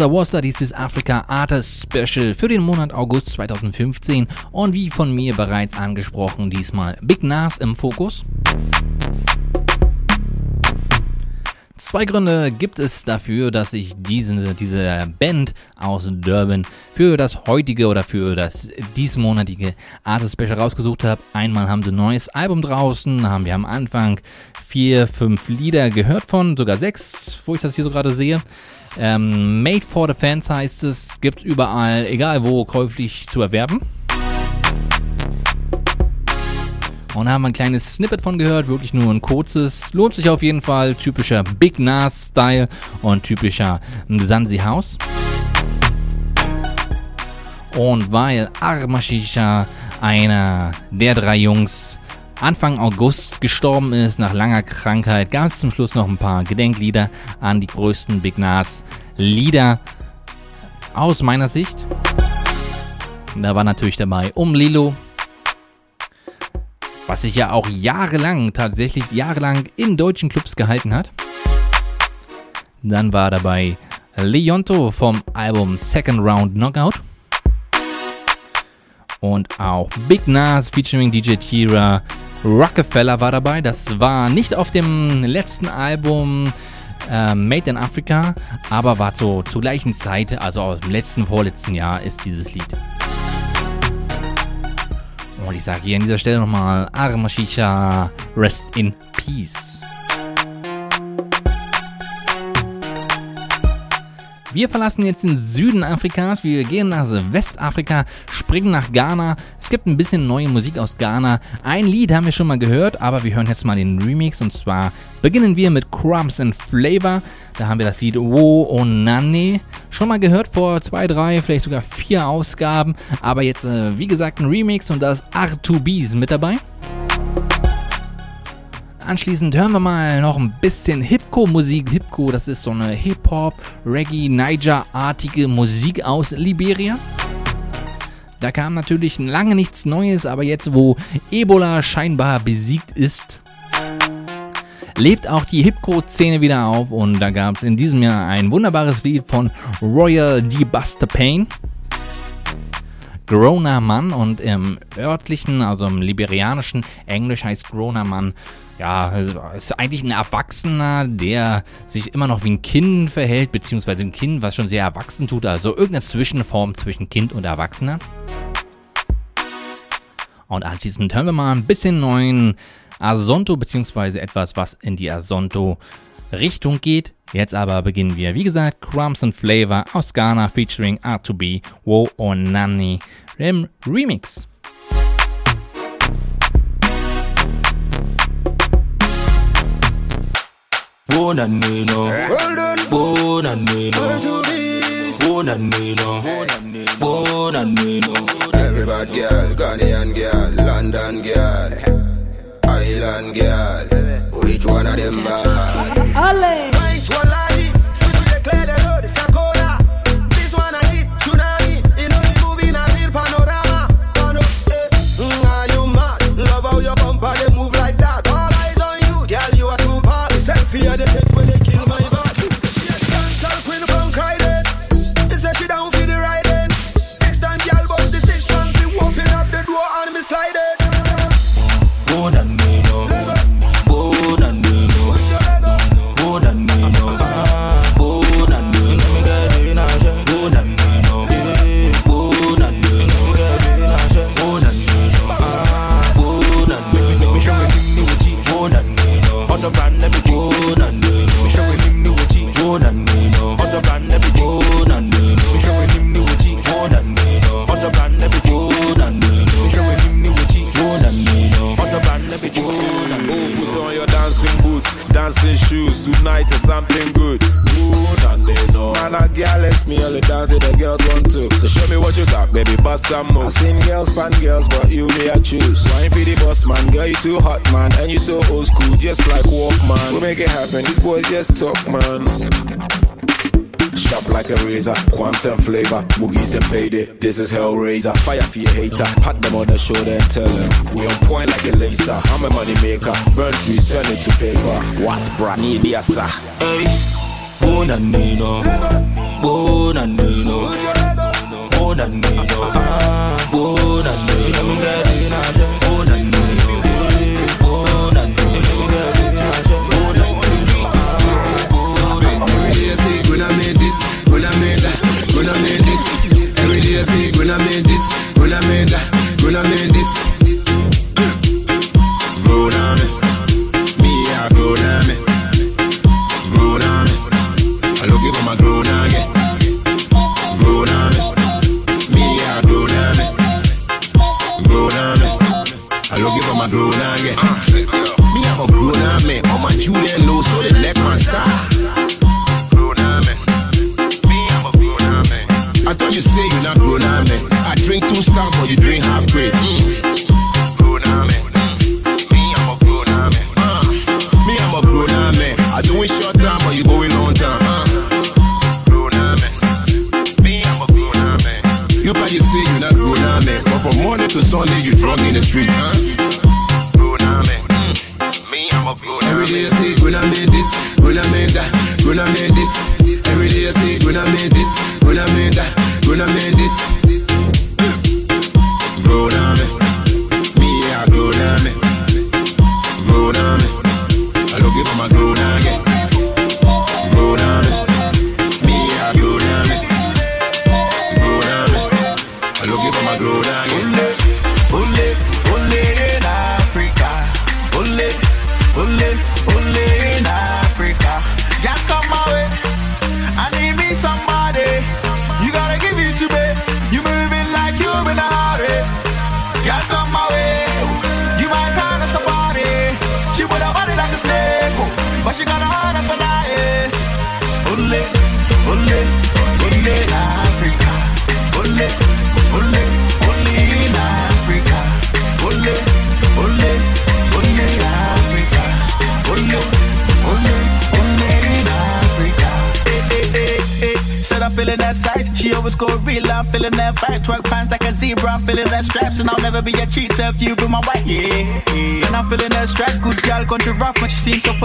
Das war unser Worcester dieses Africa Artist Special für den Monat August 2015 und wie von mir bereits angesprochen, diesmal Big Nas im Fokus. Zwei Gründe gibt es dafür, dass ich diese, diese Band aus Durban für das heutige oder für das diesmonatige Artist Special rausgesucht habe. Einmal haben sie ein neues Album draußen, haben wir am Anfang vier, fünf Lieder gehört von, sogar sechs, wo ich das hier so gerade sehe. Ähm, Made for the Fans heißt es, gibt überall, egal wo, käuflich zu erwerben. Und haben ein kleines Snippet von gehört, wirklich nur ein kurzes. Lohnt sich auf jeden Fall. Typischer Big Nas-Style und typischer Sansi House. Und weil Armashisha, einer der drei Jungs, Anfang August gestorben ist nach langer Krankheit, gab es zum Schluss noch ein paar Gedenklieder an die größten Big Nas-Lieder aus meiner Sicht. Da war natürlich dabei Um Lilo, was sich ja auch jahrelang, tatsächlich jahrelang in deutschen Clubs gehalten hat. Dann war dabei Leonto vom Album Second Round Knockout. Und auch Big Nas featuring DJ Tira. Rockefeller war dabei. Das war nicht auf dem letzten Album äh, Made in Africa, aber war so zur gleichen Zeit, also aus dem letzten, vorletzten Jahr ist dieses Lied. Und ich sage hier an dieser Stelle nochmal Armashisha, Rest in Peace. Wir verlassen jetzt den Süden Afrikas, wir gehen nach Westafrika, springen nach Ghana. Es gibt ein bisschen neue Musik aus Ghana. Ein Lied haben wir schon mal gehört, aber wir hören jetzt mal den Remix und zwar beginnen wir mit Crumbs and Flavor. Da haben wir das Lied Wo Onane schon mal gehört vor zwei, drei, vielleicht sogar vier Ausgaben. Aber jetzt, äh, wie gesagt, ein Remix und da ist R2B mit dabei. Anschließend hören wir mal noch ein bisschen Hipco-Musik. Hipco, das ist so eine Hip-Hop, Reggae, Niger-artige Musik aus Liberia. Da kam natürlich lange nichts Neues, aber jetzt, wo Ebola scheinbar besiegt ist, lebt auch die Hipco-Szene wieder auf und da gab es in diesem Jahr ein wunderbares Lied von Royal D. Buster Payne. Groner Mann und im örtlichen, also im liberianischen Englisch heißt Groner Mann, ja, also ist eigentlich ein Erwachsener, der sich immer noch wie ein Kind verhält, beziehungsweise ein Kind, was schon sehr erwachsen tut, also irgendeine Zwischenform zwischen Kind und Erwachsener. Und anschließend hören wir mal ein bisschen neuen Asonto, beziehungsweise etwas, was in die Asonto-Richtung geht. Jetzt aber beginnen wir, wie gesagt, Crumbs and Flavor aus Ghana featuring R2B, Wo Onani im Remix. Born and we know. Well done. Born and we know. Born and we know. Born and we know. Everybody girl, Ghanaian girl, London girl, Island girl. Which one of them bad? Tonight to something good. Good and they know. Man, a girl lets me only dance if the girls want to. So show me what you got, baby, bust some moves. I seen girls, fan girls, but you me a choose. Wine for the boss, man, girl, you too hot, man, and you so old school, just like Walkman. We make it happen, these boys just talk, man. Sharp like a razor, quamps and flavor, boogies and payday. This is Hellraiser. Fire for your hater, pat them on the shoulder and tell them we on point like a laser. I'm a money maker, burn trees, turn it to paper. What's brand new, dear sir? Hey, oh, Bonanino, Bonanino, oh, Bonanino, oh, Bonanino. Ah. say, gonna make this, gonna make that, gonna make this.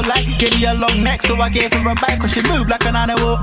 like, giddy a long neck, so I gave her a bite, cause she moved like an animal.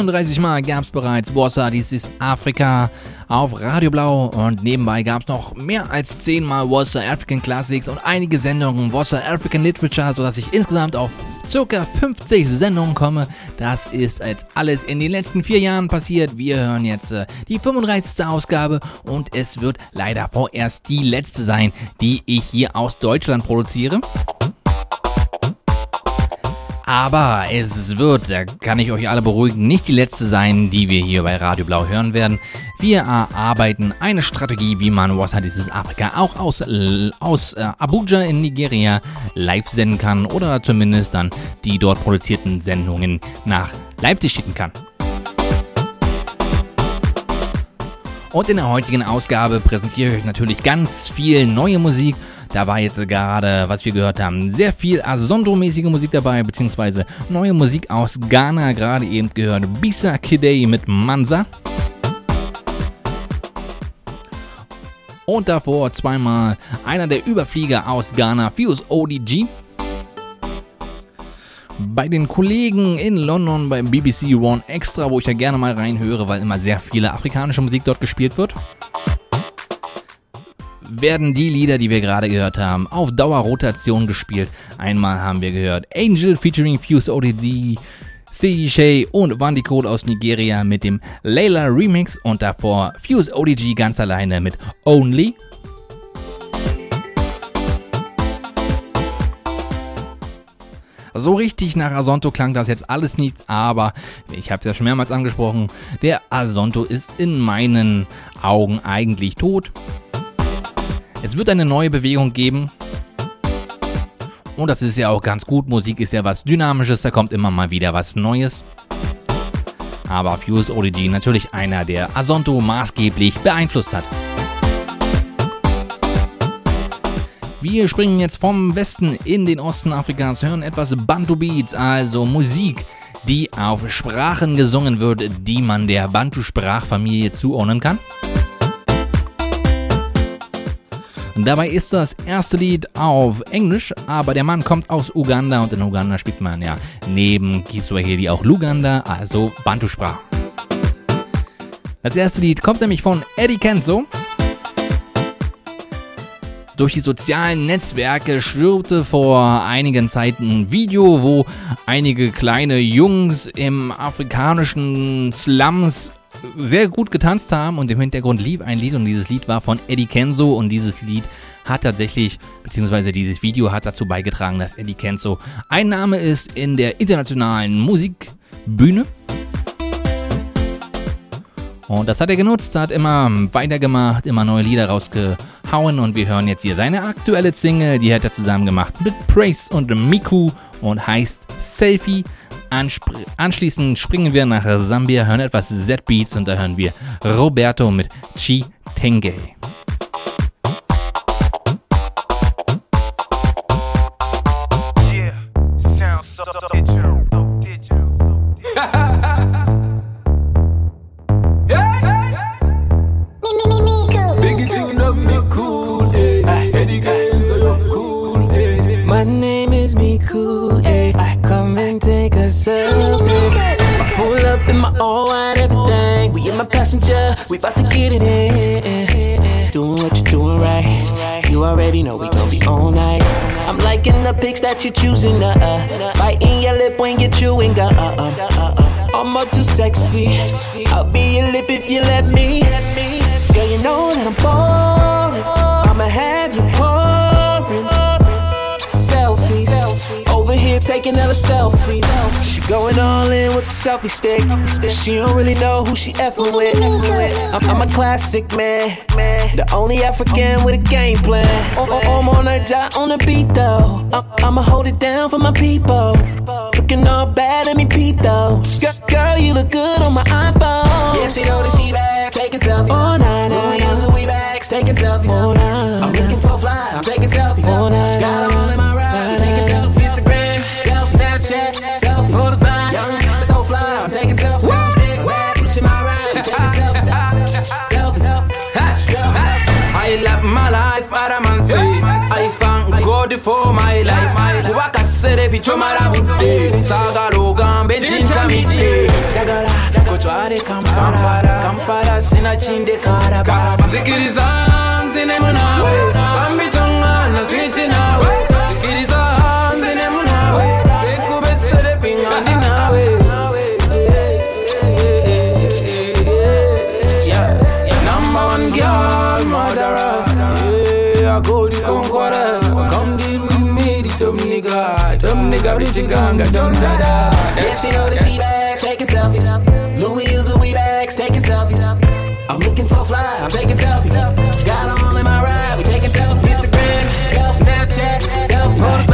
34 Mal gab es bereits Bossa, dies ist Afrika auf Radio Blau und nebenbei gab es noch mehr als 10 Mal Bossa African Classics und einige Sendungen Bossa African Literature, sodass ich insgesamt auf ca. 50 Sendungen komme. Das ist jetzt alles in den letzten vier Jahren passiert. Wir hören jetzt äh, die 35. Ausgabe und es wird leider vorerst die letzte sein, die ich hier aus Deutschland produziere. Aber es wird, da kann ich euch alle beruhigen, nicht die letzte sein, die wir hier bei Radio Blau hören werden. Wir erarbeiten eine Strategie, wie man Wasser dieses Afrika auch aus, äh, aus äh, Abuja in Nigeria live senden kann oder zumindest dann die dort produzierten Sendungen nach Leipzig schicken kann. Und in der heutigen Ausgabe präsentiere ich euch natürlich ganz viel neue Musik da war jetzt gerade, was wir gehört haben, sehr viel Asondro-mäßige Musik dabei, beziehungsweise neue Musik aus Ghana. Gerade eben gehört Bisa Kidei mit Mansa. Und davor zweimal einer der Überflieger aus Ghana, Fuse ODG. Bei den Kollegen in London beim BBC One Extra, wo ich ja gerne mal reinhöre, weil immer sehr viele afrikanische Musik dort gespielt wird werden die Lieder, die wir gerade gehört haben, auf Dauerrotation gespielt. Einmal haben wir gehört Angel featuring Fuse ODD, Sadie Shay und Wandy Cole aus Nigeria mit dem Layla Remix und davor Fuse ODG ganz alleine mit Only. So richtig nach Asonto klang das jetzt alles nichts, aber ich habe es ja schon mehrmals angesprochen, der Asonto ist in meinen Augen eigentlich tot. Es wird eine neue Bewegung geben. Und das ist ja auch ganz gut. Musik ist ja was Dynamisches, da kommt immer mal wieder was Neues. Aber Fuse ODG natürlich einer, der Asonto maßgeblich beeinflusst hat. Wir springen jetzt vom Westen in den Osten Afrikas, hören etwas Bantu Beats, also Musik, die auf Sprachen gesungen wird, die man der Bantu-Sprachfamilie zuordnen kann. Dabei ist das erste Lied auf Englisch, aber der Mann kommt aus Uganda und in Uganda spielt man ja neben Kiswahili auch Luganda, also Bantu-Sprache. Das erste Lied kommt nämlich von Eddie Kenzo. Durch die sozialen Netzwerke schwirrte vor einigen Zeiten ein Video, wo einige kleine Jungs im afrikanischen Slums sehr gut getanzt haben und im Hintergrund lief ein Lied und dieses Lied war von Eddie Kenzo und dieses Lied hat tatsächlich, beziehungsweise dieses Video hat dazu beigetragen, dass Eddie Kenzo ein Name ist in der internationalen Musikbühne. Und das hat er genutzt, hat immer weitergemacht, immer neue Lieder rausgehauen und wir hören jetzt hier seine aktuelle Single, die hat er zusammen gemacht mit Praise und Miku und heißt Selfie. Anspr anschließend springen wir nach Sambia, hören etwas Z-Beats und da hören wir Roberto mit Chi Tenge. Sound so get it in. Doing what you're doing right. You already know we gon' be all night. I'm liking the pics that you're choosing, uh uh. Biting your lip when you're chewing, uh uh uh. I'm up too sexy. I'll be your lip if you let me. Girl, you know that I'm falling. I'ma have you pouring selfies. Over here taking another selfie. She going all in with selfie stick. She don't really know who she effing with. I'm, I'm a classic man, the only African with a game plan. I'm on a dot on the beat though. I'm, I'ma hold it down for my people. Looking all bad, at me peep though. Girl, girl, you look good on my iPhone. Yeah, she know that she bad, taking selfies. Oh, nah, Louis use Louis bags, taking selfies. Oh, nah, I'm looking so fly, I'm taking selfies. Oh, nah, Got all in my ride, taking selfies. Instagram, self, Snapchat, selfie, for the fine. For my life. Kubakasere vichomala budde saagala ogambe kintamidde njagala kotwale kampala. Kampala. Sina kindekalaba nzikiriza nzine munawe bambi toŋŋana switi naawe go the conqueror. Come deal with me, the dumb nigga. Dumb nigga, rich ganga, dumb dada. Yeah, she know that she bad, taking selfies. Louis use Louis bags, taking selfies. I'm looking so fly, I'm taking selfies. Got all in my ride, we taking selfies. Instagram, self, Snapchat, selfie.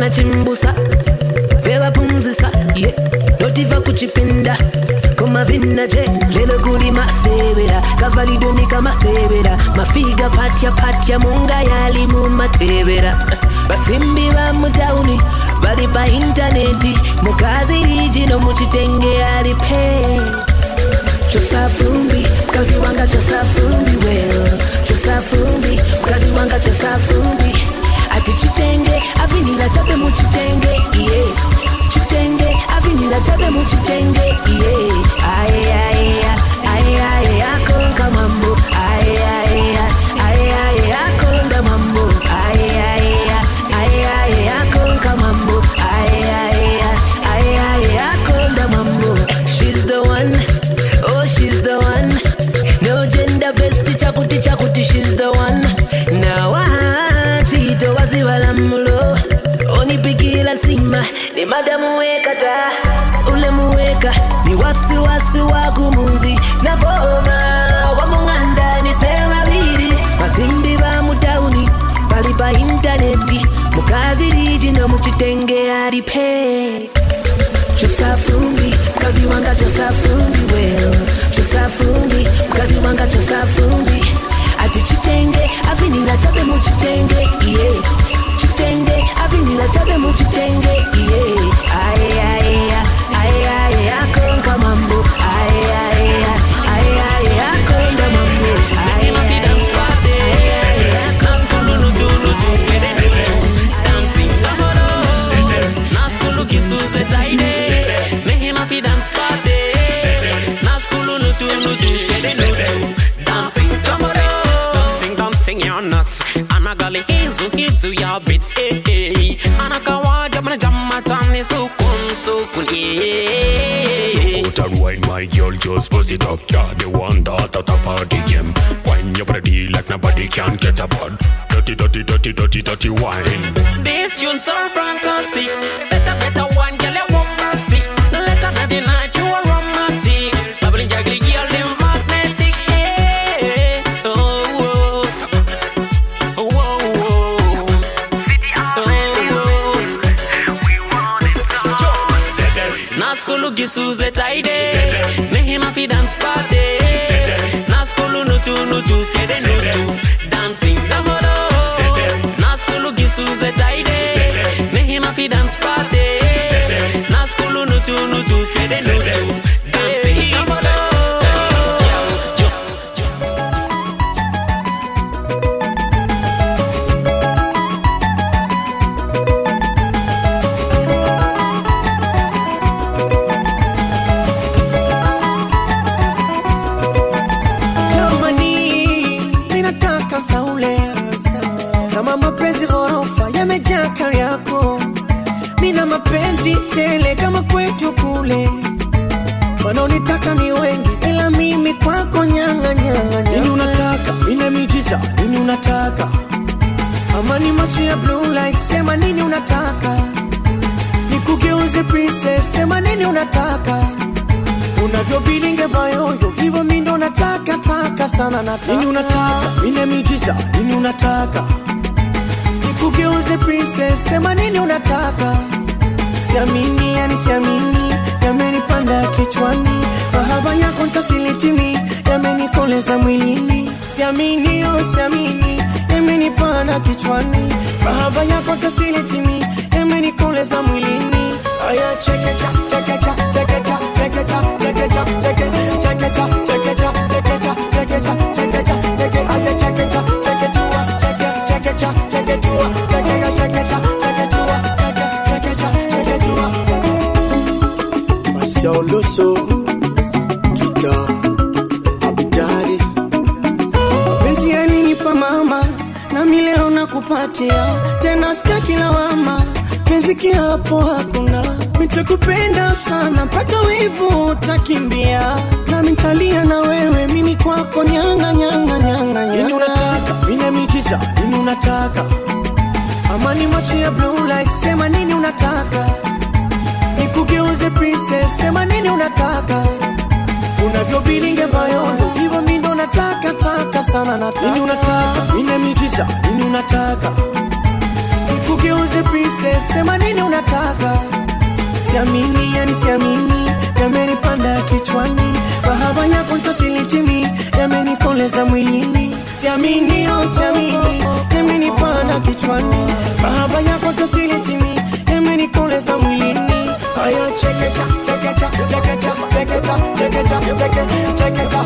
Vanachimbusa vevapumzisa yeah. notiva kuchipinda. Komavina je lelo kuli masevera kavalidonika masevera mafiga patya patya munga yali mumatevera basimbi ba mutauni bali pa intaneti mukazi lijino muchitenge ali pe. Chosafumbi mkazi wanga chosafumbi wewe chosafumbi mkazi wanga chosafumbi ati chitenge avinira chabe muchitenge iye chitenge avinira chabe muchitenge iye aye, aiaiya Aye aye aye. Sima ni madamu wekata ule muweka ni wasiwasi wa kumuzi na boma wamung'anda ni sewaviri masimbi va mutauni pali pa intaneti mukazi rijino muchitenge aripe chosafumbi mkazi wanga chosafumbi weo chosafumbi mkazi wanga chosafumbi. Ati chitenge avinira chabe muchitenge iye chitenge my girl, just bust it up, yeah. The one that at a party game. Wine your body like nobody can get a bud. Dirty, dirty, dirty, dirty, dirty wine. This tune so fantastic. Better, better one, girl, you won't burst it. Later that the night nuju nuju kede nuju dancing damoro na skulu gisuze taide. Nehima fi dance party. Na skulu nuju nuju kede nuju. kichwani, mahaba yako tasili mi, emeni koleza mwilini, aya chekecha. Utakimbia na mitalia na wewe mimi kwako nyanga nyanga nyanga nini unataka ina miujiza nini unataka. Amani macho ya blue light sema nini unataka. Nikugeuze princess sema nini unataka. Unavyobilinge bayoyo hivyo mi ndo nataka taka sana nataka. Nini unataka ina miujiza nini unataka. Nikugeuze princess sema nini unataka. Siamini yani siamini yamenipanda kichwani. Mahaba yako ntasilitimi yamenikoleza mwilini. Siamini oh siamini yamenipanda kichwani. Mahaba yako ntasilitimi yamenikoleza mwilini. Chekecha chekecha chekecha chekecha chekecha chekecha chekecha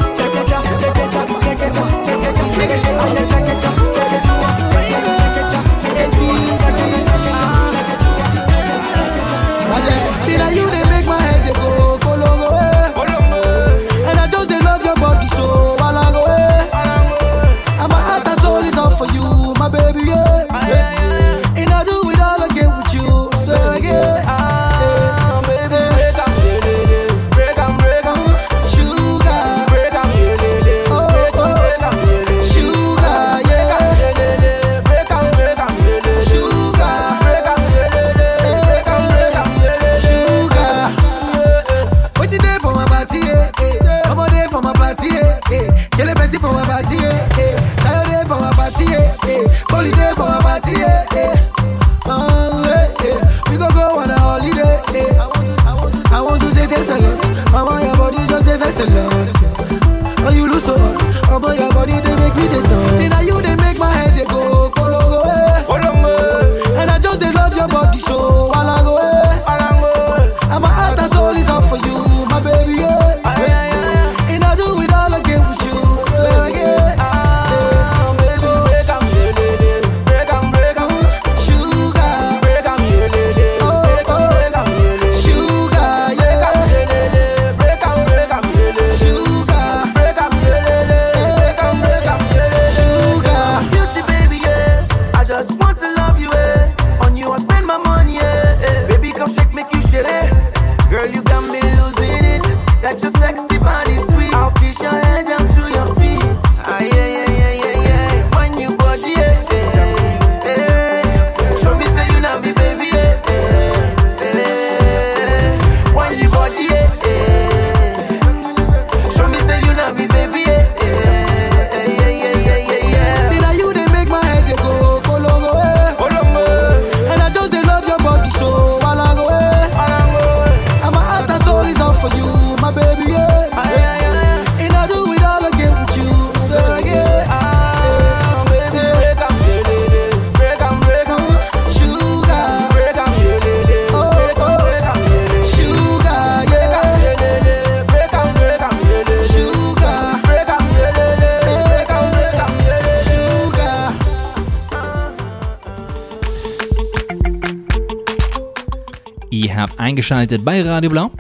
eingeschaltet bei Radio Blau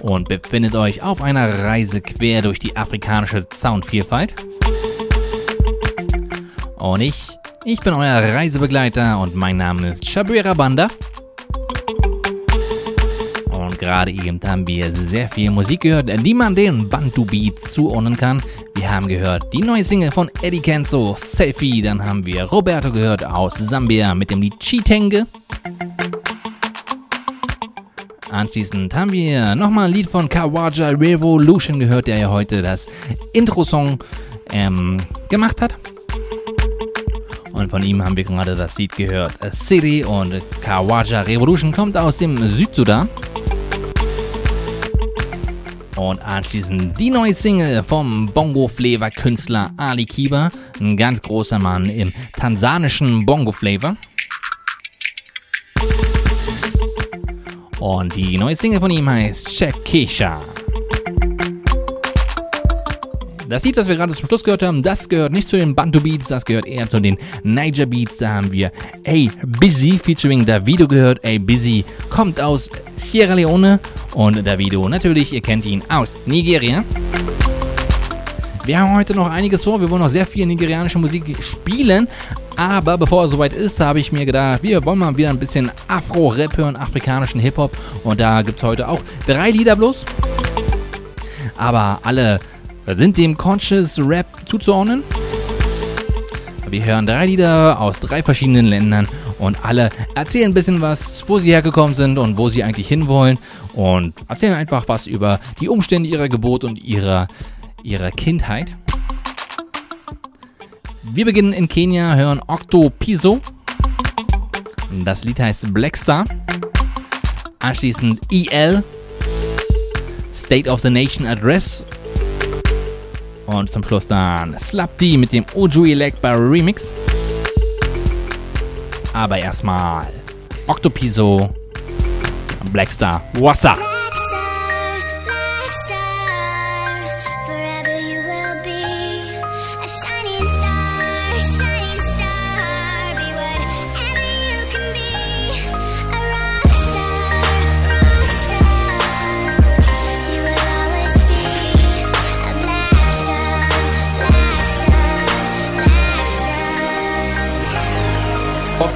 und befindet euch auf einer Reise quer durch die afrikanische Soundvielfalt. Und ich, ich bin euer Reisebegleiter und mein Name ist Shabira Banda. Und gerade eben haben wir sehr viel Musik gehört, die man den Bantu Beat zuordnen kann. Wir haben gehört die neue Single von Eddie Kenzo, Selfie. Dann haben wir Roberto gehört aus Sambia mit dem Lied Chitenge. Anschließend haben wir nochmal ein Lied von Kawaja Revolution gehört, der ja heute das Intro-Song ähm, gemacht hat. Und von ihm haben wir gerade das Lied gehört, City und Kawaja Revolution kommt aus dem Südsudan. Und anschließend die neue Single vom Bongo-Flavor-Künstler Ali Kiba, ein ganz großer Mann im tansanischen Bongo-Flavor. Und die neue Single von ihm heißt Shakesha. Das Lied, das wir gerade zum Schluss gehört haben, das gehört nicht zu den Bantu Beats, das gehört eher zu den Niger Beats. Da haben wir A Busy featuring Davido gehört. A Busy kommt aus Sierra Leone und Davido natürlich, ihr kennt ihn aus Nigeria. Wir haben heute noch einiges vor. Wir wollen noch sehr viel nigerianische Musik spielen. Aber bevor es soweit ist, habe ich mir gedacht, wir wollen mal wieder ein bisschen Afro-Rap hören, afrikanischen Hip-Hop. Und da gibt es heute auch drei Lieder bloß. Aber alle sind dem Conscious Rap zuzuordnen. Wir hören drei Lieder aus drei verschiedenen Ländern und alle erzählen ein bisschen was, wo sie hergekommen sind und wo sie eigentlich hinwollen und erzählen einfach was über die Umstände ihrer Geburt und ihrer, ihrer Kindheit. Wir beginnen in Kenia, hören Octo Piso. Das Lied heißt Blackstar. Anschließend EL, State of the Nation Address. Und zum Schluss dann Slap D mit dem Oju Electbar Remix. Aber erstmal Octopiso, Blackstar, What's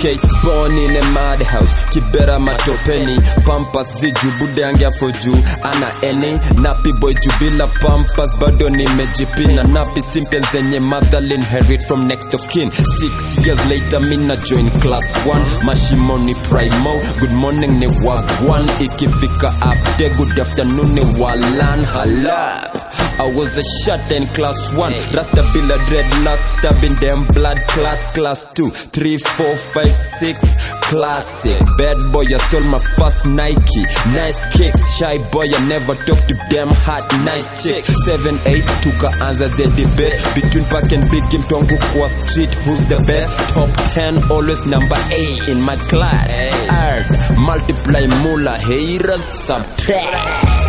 case Born in a madhouse, kibera matopeni, pampas ziju bude yangia for juu, ana eni, napi boy juu bila pampas, bado nimejipina, napi simple zenye mother inherit from next of kin. Six years later, mina join class one, mashimoni primo, good morning ni wagwan, ikifika after, good afternoon ni walan halap. I was a shot in class one. Rasta bila dreadlocks, stabbing them blood clots. Class two, three, four, five, Classic. Bad boy, I stole my first Nike. Nice kicks. Shy boy, I never talk to them hot. Nice chick. Seven, eight, tukaanza the debate between Pac and Big Kim Tongu kwa street. Who's the best? Top ten, always number eight in my class. Multiply, mula, haters, subtract.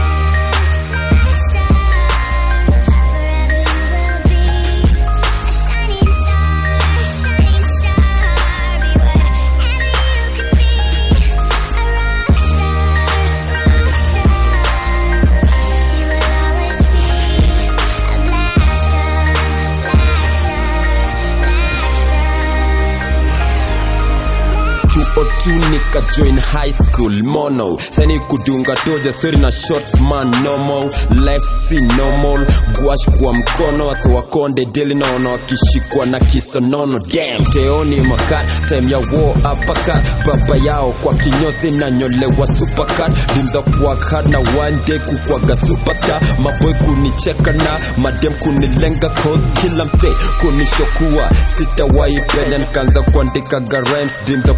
Tu nika join high school mono. Sani kudunga toja story na shots man normal life si normal gwash kwa mkono wasa wakonde deli naona wakishikwa na kisonono damn. Teoni makat time ya war apakat baba yao kwa kinyozi na nyolewa supercat dimza kuwakat na one day kukwaga superstar. Maboy kunicheka na madem kunilenga cause kila mse kunishokuwa. Sitawahi penya nikaanza kuandika rhymes dreams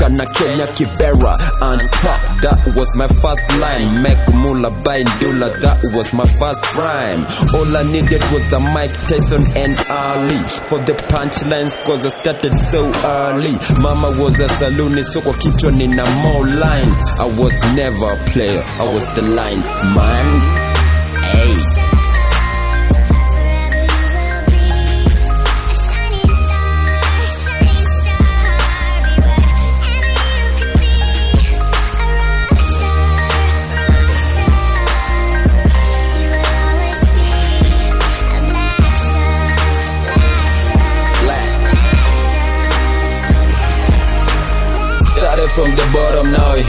kujulikana Kenya Kibera on top that was my first line. Make mula by Ndula that was my first rhyme. All I needed was the Mike Tyson and Ali. For the punchlines cause I started so early. Mama was a saloon so kwa kichwa nina more lines. I was never a player I was the lines man. Hey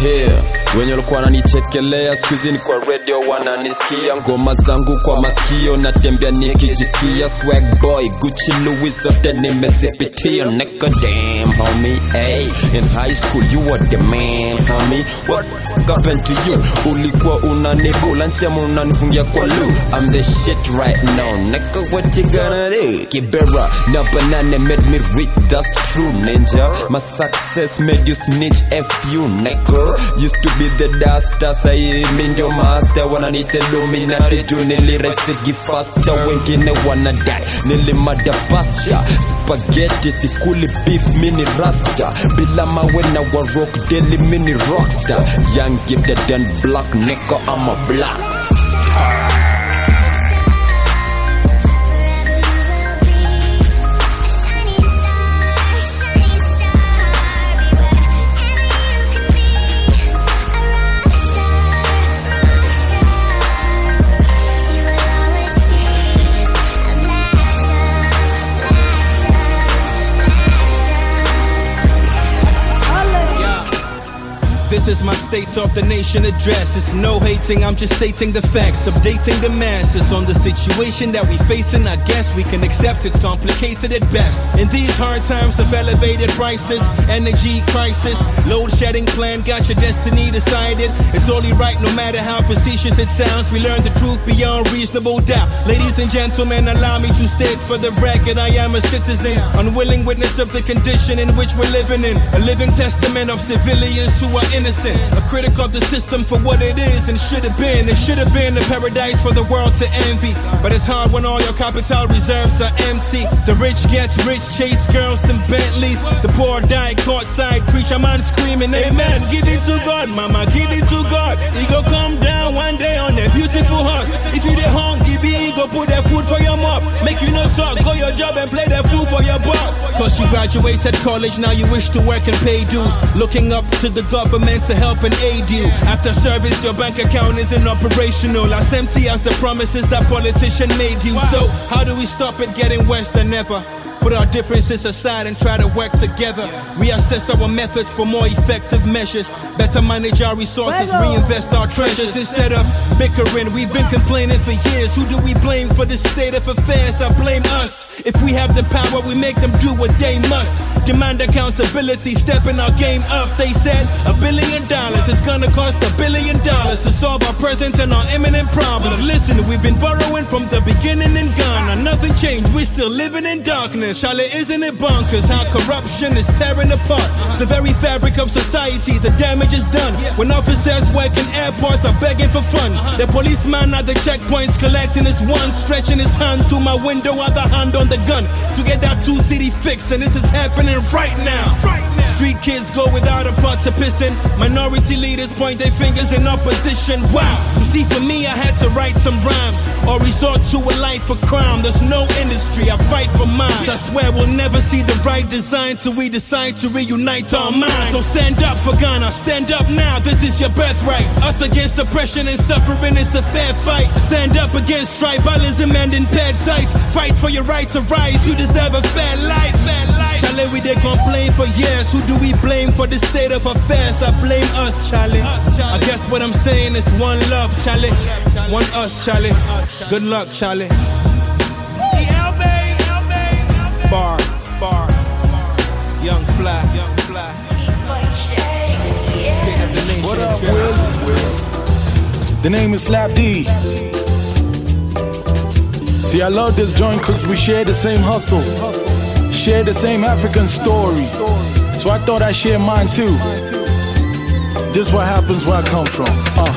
here wenye walikuwa wananichekelea skuizi ni kwa radio wananisikia ngoma zangu kwa masikio natembea nikijisikia swag boy. Gucci louis zote nimezipitia nigga damn homie hey. In high school you were the man homie. What happened to you? Ulikuwa unanibula ntema unanifungia kwa lu. I'm the shit right now nigga what you gonna do? Kibera na banana made me rich that's true ninja. My success made you snitch f you nigga. Used to be the duster sahi mi ndio master wananiita illuminati juu niliresigi faster. Wengine wanadai nilimada pasha spaghetti sikuli beef mini rasta. Bila mawe na wa rock daily mini rockstar. Young gifted and black nigga I'm a black is my state of the nation address. It's no hating, I'm just stating the facts. Updating the masses on the situation that we facing. I guess we can accept it's complicated at best. In these hard times of elevated prices, energy crisis, load shedding plan, got your destiny decided. It's only right no matter how facetious it sounds. We learn the truth beyond reasonable doubt. Ladies and gentlemen, allow me to state for the record I am a citizen, unwilling witness of the condition in which we're living in. A living testament of civilians who are innocent. A critic of the system for what it is and should have been. It should have been a paradise for the world to envy. But it's hard when all your capital reserves are empty. The rich gets rich, chase girls and Bentleys. The poor die courtside, preach a man screaming, Amen. Give it to God, mama, give it to God. He come down one day on a beautiful horse. If you the hungry, be go put that food for your mouth. Make you no talk, go your job and play that food for your boss. Cause you graduated college, now you wish to work and pay dues. Looking up to the government to help and aid you. After service, your bank account isn't operational. As empty as the promises that politician made you. So, how do we stop it getting worse than ever? Put our differences aside and try to work together. Reassess our methods for more effective measures. Better manage our resources, reinvest our treasures instead of bickering. We've been complaining for years. Who do we blame for this state of affairs, I blame us. If we have the power, we make them do what they must. Demand accountability, stepping our game up. They said a billion dollars is gonna cost a billion dollars to solve our present and our imminent problems. Listen, we've been borrowing from the beginning and gone. And nothing changed, we're still living in darkness. Charlotte, isn't it bonkers how corruption is tearing apart the very fabric of society? The damage is done. When officers work in airports are begging for funds. The policeman at the checkpoints collecting his one, stretching his hand through my window, other hand on the gun to get that two city fix. And this is happening right now. right now. Street kids go without a pot to piss in. Minority leaders point their fingers in opposition. Wow. You see, for me, I had to write some rhymes or resort to a life of crime. There's no industry, I fight for mine. I swear we'll never see the right design till we decide to reunite our minds. So stand up for Ghana, stand up now. This is your birthright. Us against oppression and suffering it's a fair fight. Stand up against tribalism and impaired sights. Fight for your right to rise. You deserve a fair life. Fair life. Charlie, we they complain for years. Who do we blame for the state of affairs? I blame us, Charlie. I guess what I'm saying is one love, Charlie. One us, Charlie. Good luck, Charlie. Bar, bar, young fly, young fly. What up, Wiz? The name is Slap D. See, I love this joint cause we share the same hustle, share the same African story. So I thought I'd share mine too. This what happens where I come from. Uh,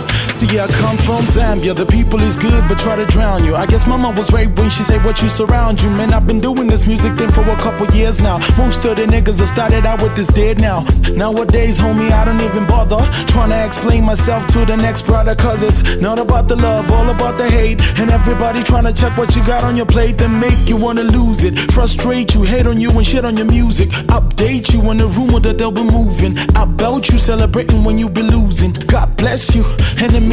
see, I come from Zambia. The people is good, but try to drown you. I guess mama was right when she said what you surround you. Man, I've been doing this music thing for a couple years now. Most of the niggas that started out with this dead now. Nowadays, homie, I don't even bother trying to explain myself to the next brother. Cause it's not about the love, all about the hate. And everybody trying to check what you got on your plate that make you wanna lose it. Frustrate you, hate on you and shit on your music. Update you in the rumor that they'll be moving. I belt you celebrating when you be losing. God bless you.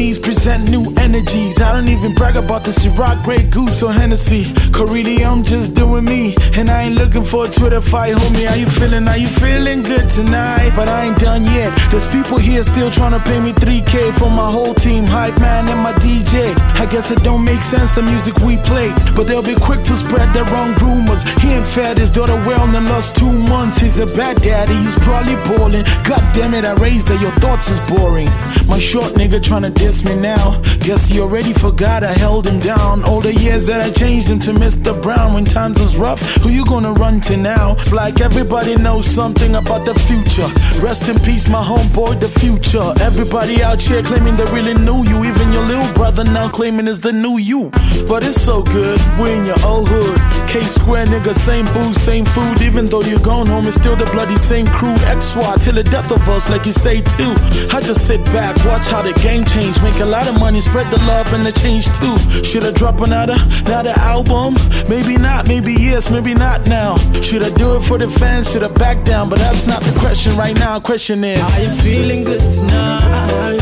Enemies present new energies. I don't even brag about this Ciroc, Grey Goose, or Hennessy. Corelli, I'm just doing me. And I ain't looking for a Twitter fight, homie. How you feeling? Are you feeling good tonight? But I ain't done yet. There's people here still trying to pay me 3K for my whole team. Hype man and my DJ. I guess it don't make sense the music we play. But they'll be quick to spread the wrong rumors. He ain't fed his daughter well in the last two months. He's a bad daddy, he's probably balling. God damn it, I raised her. Your thoughts is boring. My short nigga tryna diss me now. Guess he already forgot I held him down. All the years that I changed him to Mr. Brown when times was rough. Who you gonna run to now? It's like everybody knows something about the future. Rest in peace, my homeboy, the future. Everybody out here claiming they really knew you. Even your little brother now claiming is the new you. But it's so good, we're in your old hood. K square nigga, same booze, same food. Even though you're gone home, it's still the bloody same crew. XY till the death of us, like you say too. I just sit back, watch how the game Make a lot of money, spread the love and the change too. Should I drop another, another album? Maybe not, maybe yes, maybe not now. Should I do it for the fans? Should I back down? But that's not the question right now. Question is, Are you feeling good tonight?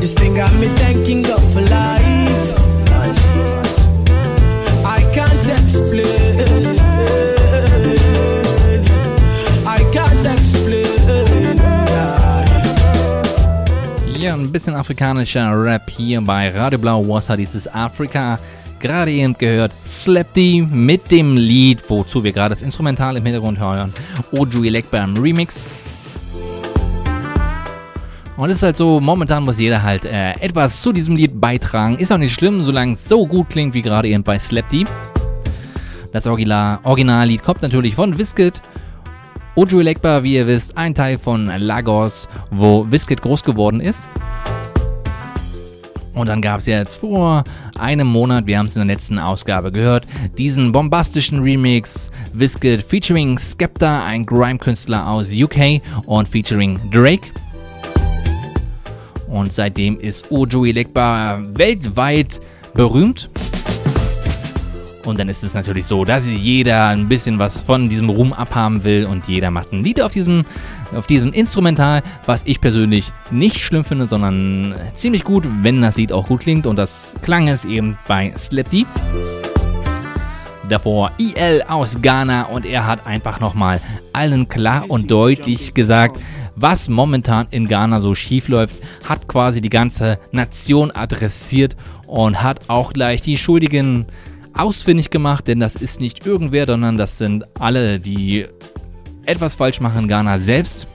This thing got me thanking God ein bisschen afrikanischer Rap hier bei Radio Blau Wasser. Dieses Afrika. Gerade eben gehört Slapty mit dem Lied, wozu wir gerade das Instrumental im Hintergrund hören. Oju Elekba im Remix. Und es ist halt so, momentan muss jeder halt äh, etwas zu diesem Lied beitragen. Ist auch nicht schlimm, solange es so gut klingt wie gerade eben bei Slapty. Das Original, Originallied kommt natürlich von Wizkid. Ojo Elekba, wie ihr wisst, ein Teil von Lagos, wo Wizkid groß geworden ist. Und dann gab es jetzt vor einem Monat, wir haben es in der letzten Ausgabe gehört, diesen bombastischen Remix Wizkid featuring Skepta, ein Grime-Künstler aus UK und featuring Drake. Und seitdem ist Ojo Elekba weltweit berühmt. Und dann ist es natürlich so, dass jeder ein bisschen was von diesem Ruhm abhaben will und jeder macht ein Lied auf diesem, auf diesem Instrumental, was ich persönlich nicht schlimm finde, sondern ziemlich gut, wenn das Lied auch gut klingt. Und das klang es eben bei Slap Deep davor IL aus Ghana und er hat einfach nochmal allen klar und deutlich gesagt, was momentan in Ghana so schief läuft, hat quasi die ganze Nation adressiert und hat auch gleich die Schuldigen ausfindig gemacht, denn das ist nicht irgendwer, sondern das sind alle, die etwas falsch machen, Ghana selbst.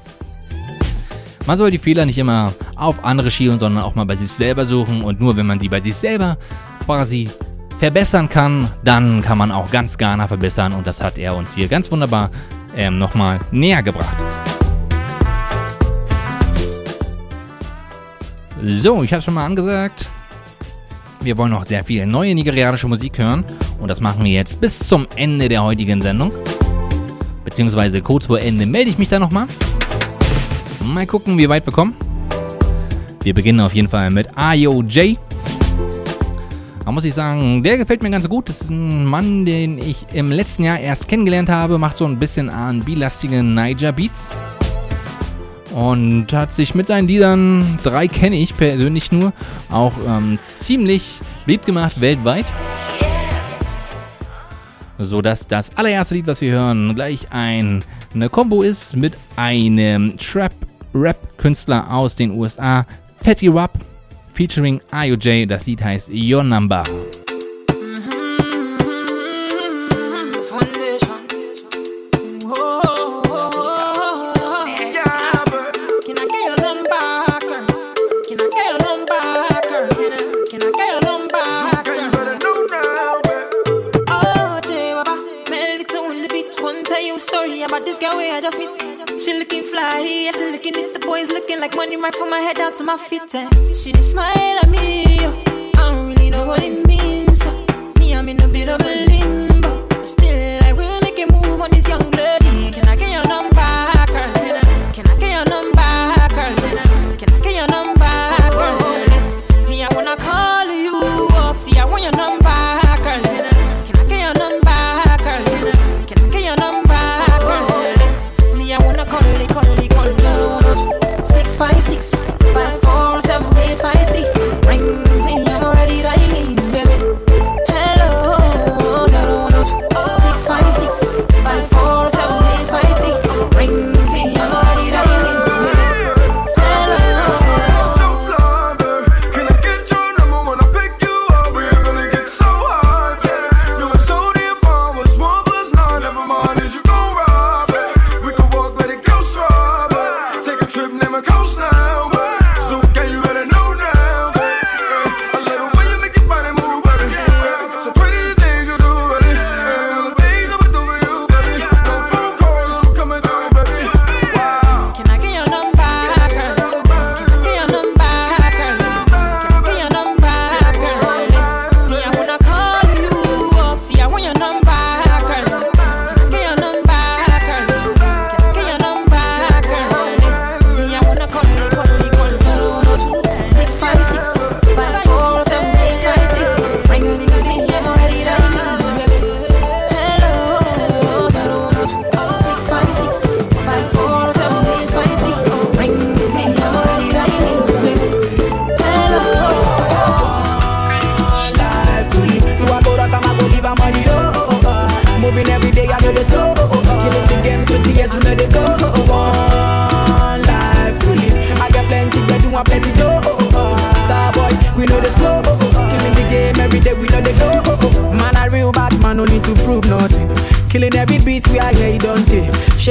Man soll die Fehler nicht immer auf andere schieben, sondern auch mal bei sich selber suchen und nur wenn man sie bei sich selber quasi verbessern kann, dann kann man auch ganz Ghana verbessern und das hat er uns hier ganz wunderbar ähm, nochmal näher gebracht. So, ich habe schon mal angesagt. Wir wollen noch sehr viel neue nigerianische Musik hören und das machen wir jetzt bis zum Ende der heutigen Sendung. Beziehungsweise kurz vor Ende melde ich mich dann nochmal. Mal gucken, wie weit wir kommen. Wir beginnen auf jeden Fall mit IOJ. Da muss ich sagen, der gefällt mir ganz gut. Das ist ein Mann, den ich im letzten Jahr erst kennengelernt habe. Macht so ein bisschen RB-lastige Niger-Beats und hat sich mit seinen Liedern, drei kenne ich persönlich nur, auch ähm, ziemlich beliebt gemacht weltweit. So dass das allererste Lied, was wir hören, gleich ein, eine Combo ist mit einem Trap-Rap-Künstler aus den USA, Fatty Rap, featuring IOJ. Das Lied heißt Your Number. looking at the boys looking like money right from my head down to my feet. And she didn't smile at me. I don't really know what it means. Me, I'm in a bit of a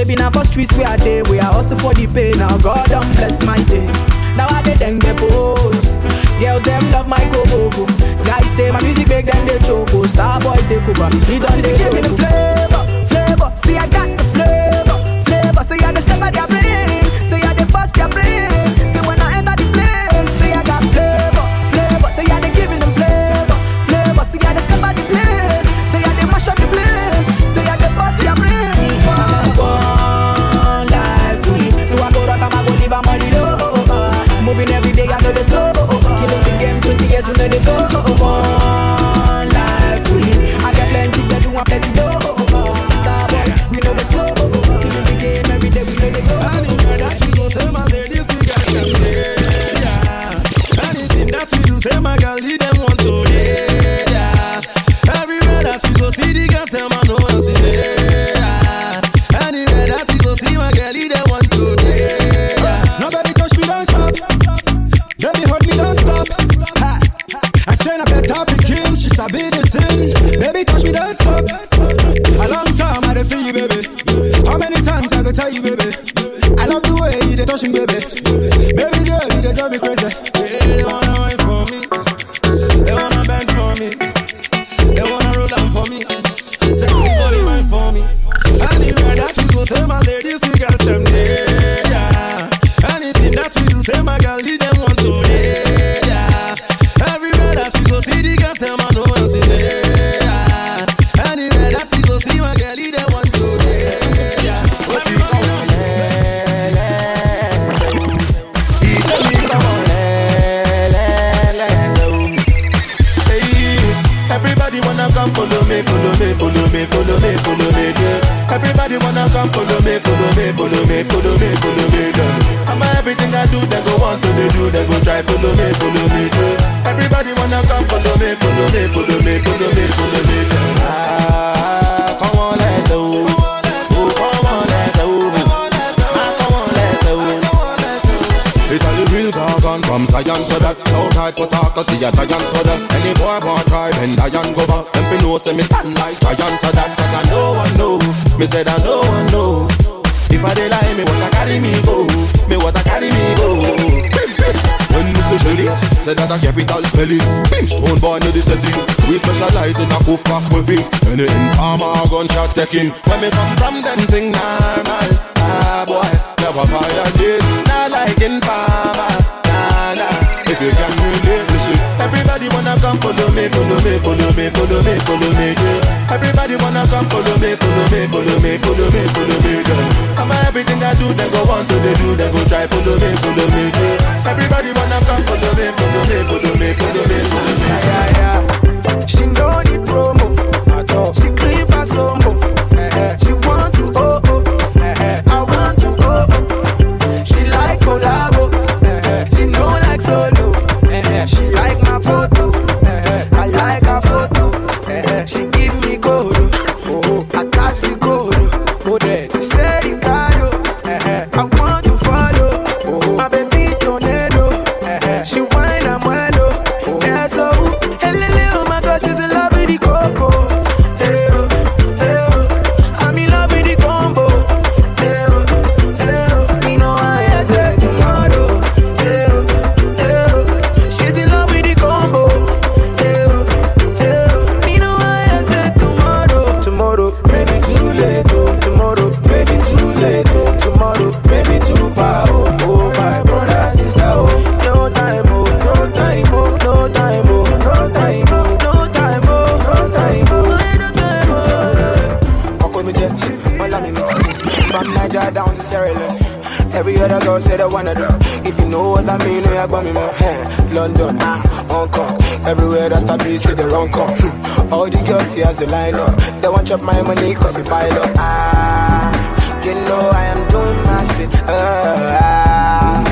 Baby, now for streets we are there. we are also for the pay. Now God don't bless my day. Now I get them get pose. Girls, them love my go Guys say my music make them they choke. Oh, Starboy boy they Me don't they taking When me come from them thing normal Ah boy, never this Not like informer Nah nah, if you can relate Listen, everybody wanna come follow me Follow me, follow me, follow me, follow me yeah. Everybody wanna come follow me Follow me, follow me, follow me, follow me yeah. On, everything I do, they go want to they do They go try follow me, follow me yeah. Everybody wanna come follow me, follow me, follow me, follow me, follow me yeah, yeah. She know the promo the as they line up. They want chop my money cause it pile up. Ah, you know I am doing my shit. Uh, ah,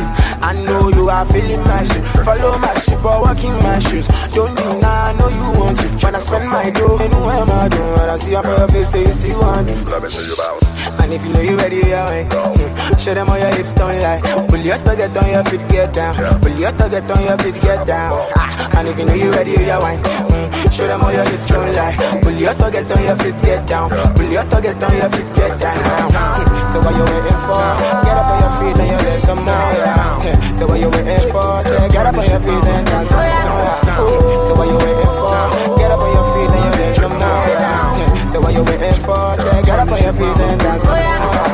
I know you are feeling my shit. Follow my shit, but walking my shoes. Don't deny, I know you want to. When I spend my dough, know I'm out. When I see your face, they still want to. Let me see you bounce. And if you know you ready, yeah, man. Mm. Show them how your hips don't lie. Pull your to get on your feet, get down. Pull your to get on your feet, get down. Ah. And if you know you ready, yeah, wine. Mm. Show them how your hips don't lie. Pull your to get on your feet, get down. Pull your to get on your feet, get down. Mm. So what you waiting for? Get up on your feet and you let some more. Yeah. So what you waiting for? Say get up on your feet and dance. So what you waiting for? Get up on your feet and you let some more. Yeah. Yeah. So what you waiting for? Say get up on your feet and dance some more.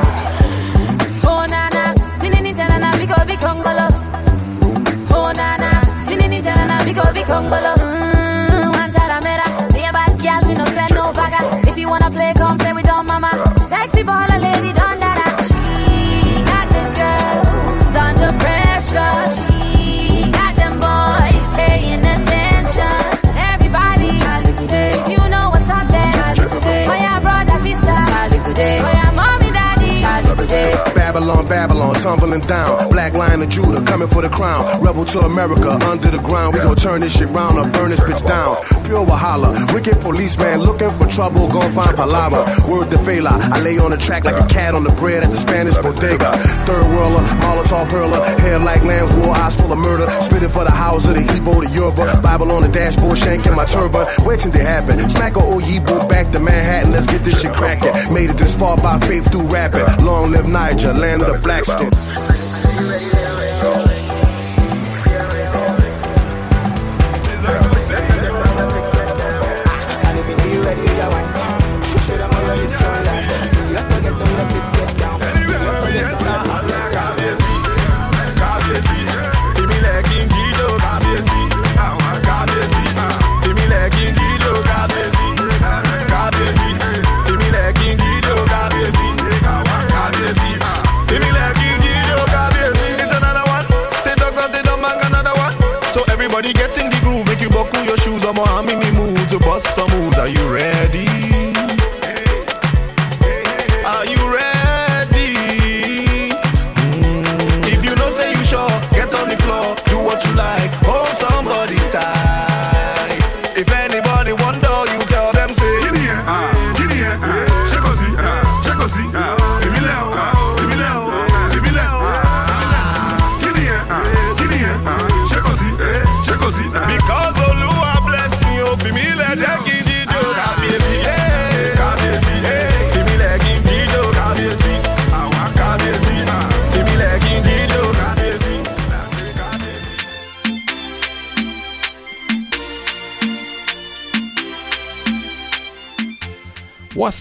Oh nana, tinini tanana biko bikongolo. Oh nana, tinini tanana biko bikongolo. Mm, Wantara mera, be a bad girl, me no send no bagger. If you wanna play, come play with your mama. Sexy baller lady, don't dada. She got the girls under pressure. Babylon, Babylon, tumbling down. Black Lion of Judah coming for the crown. Rebel to America, under the ground. We gon' turn this shit round or burn this bitch down. pure Wahala. Wicked policeman looking for trouble, gon' find palabra. Word to Fela, I lay on the track like a cat on the bread at the Spanish bodega. Third worlder, Molotov hurler, hair like lambs, war eyes full of murder. Spitting for the house of the Igbo, the Yoruba. Bible on the dashboard, shanking my turban. Wait it happen. Smack a Oyibo back to Manhattan, let's get this shit cracking. Made it this far by faith through rapping. Long live Niger, land Alexander Blackston.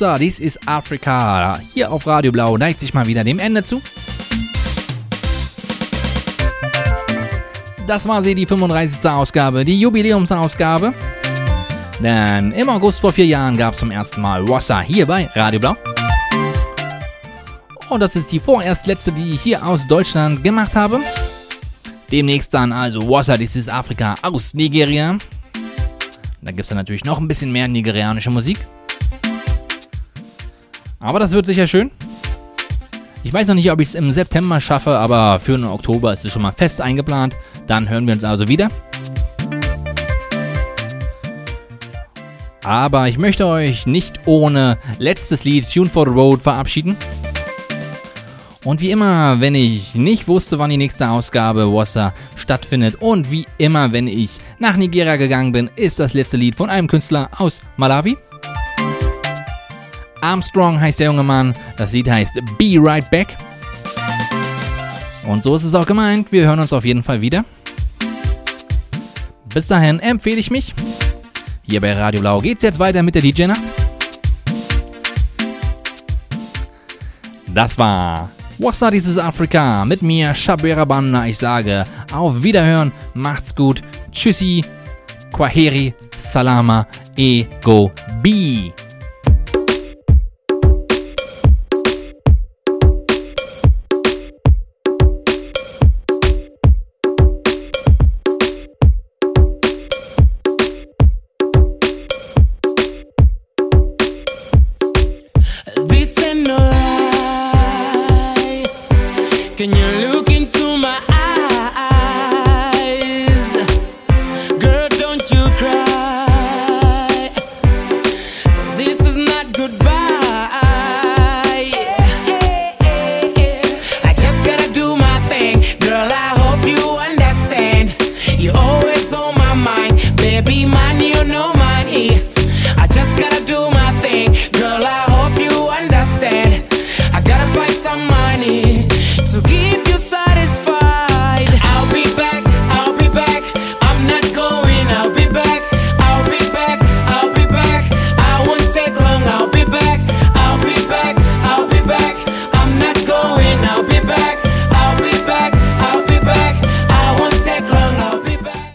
Up? Dies ist Afrika. Hier auf Radio Blau neigt sich mal wieder dem Ende zu. Das war sie, die 35. Ausgabe, die Jubiläumsausgabe. Denn im August vor vier Jahren gab es zum ersten Mal Wassa hier bei Radio Blau. Und das ist die vorerst letzte, die ich hier aus Deutschland gemacht habe. Demnächst dann also Wassa, dies ist Afrika aus Nigeria. Da gibt es dann natürlich noch ein bisschen mehr nigerianische Musik. Aber das wird sicher schön. Ich weiß noch nicht, ob ich es im September schaffe, aber für den Oktober ist es schon mal fest eingeplant. Dann hören wir uns also wieder. Aber ich möchte euch nicht ohne letztes Lied Tune for the Road verabschieden. Und wie immer, wenn ich nicht wusste, wann die nächste Ausgabe Wassa stattfindet und wie immer, wenn ich nach Nigeria gegangen bin, ist das letzte Lied von einem Künstler aus Malawi. Armstrong heißt der junge Mann. Das Lied heißt Be Right Back. Und so ist es auch gemeint. Wir hören uns auf jeden Fall wieder. Bis dahin empfehle ich mich. Hier bei Radio Blau geht's jetzt weiter mit der DJ-Nacht. Das war Wassa dieses Afrika mit mir, Shabera Banda. Ich sage auf Wiederhören, macht's gut, tschüssi, Kwaheri, Salama, Ego, B.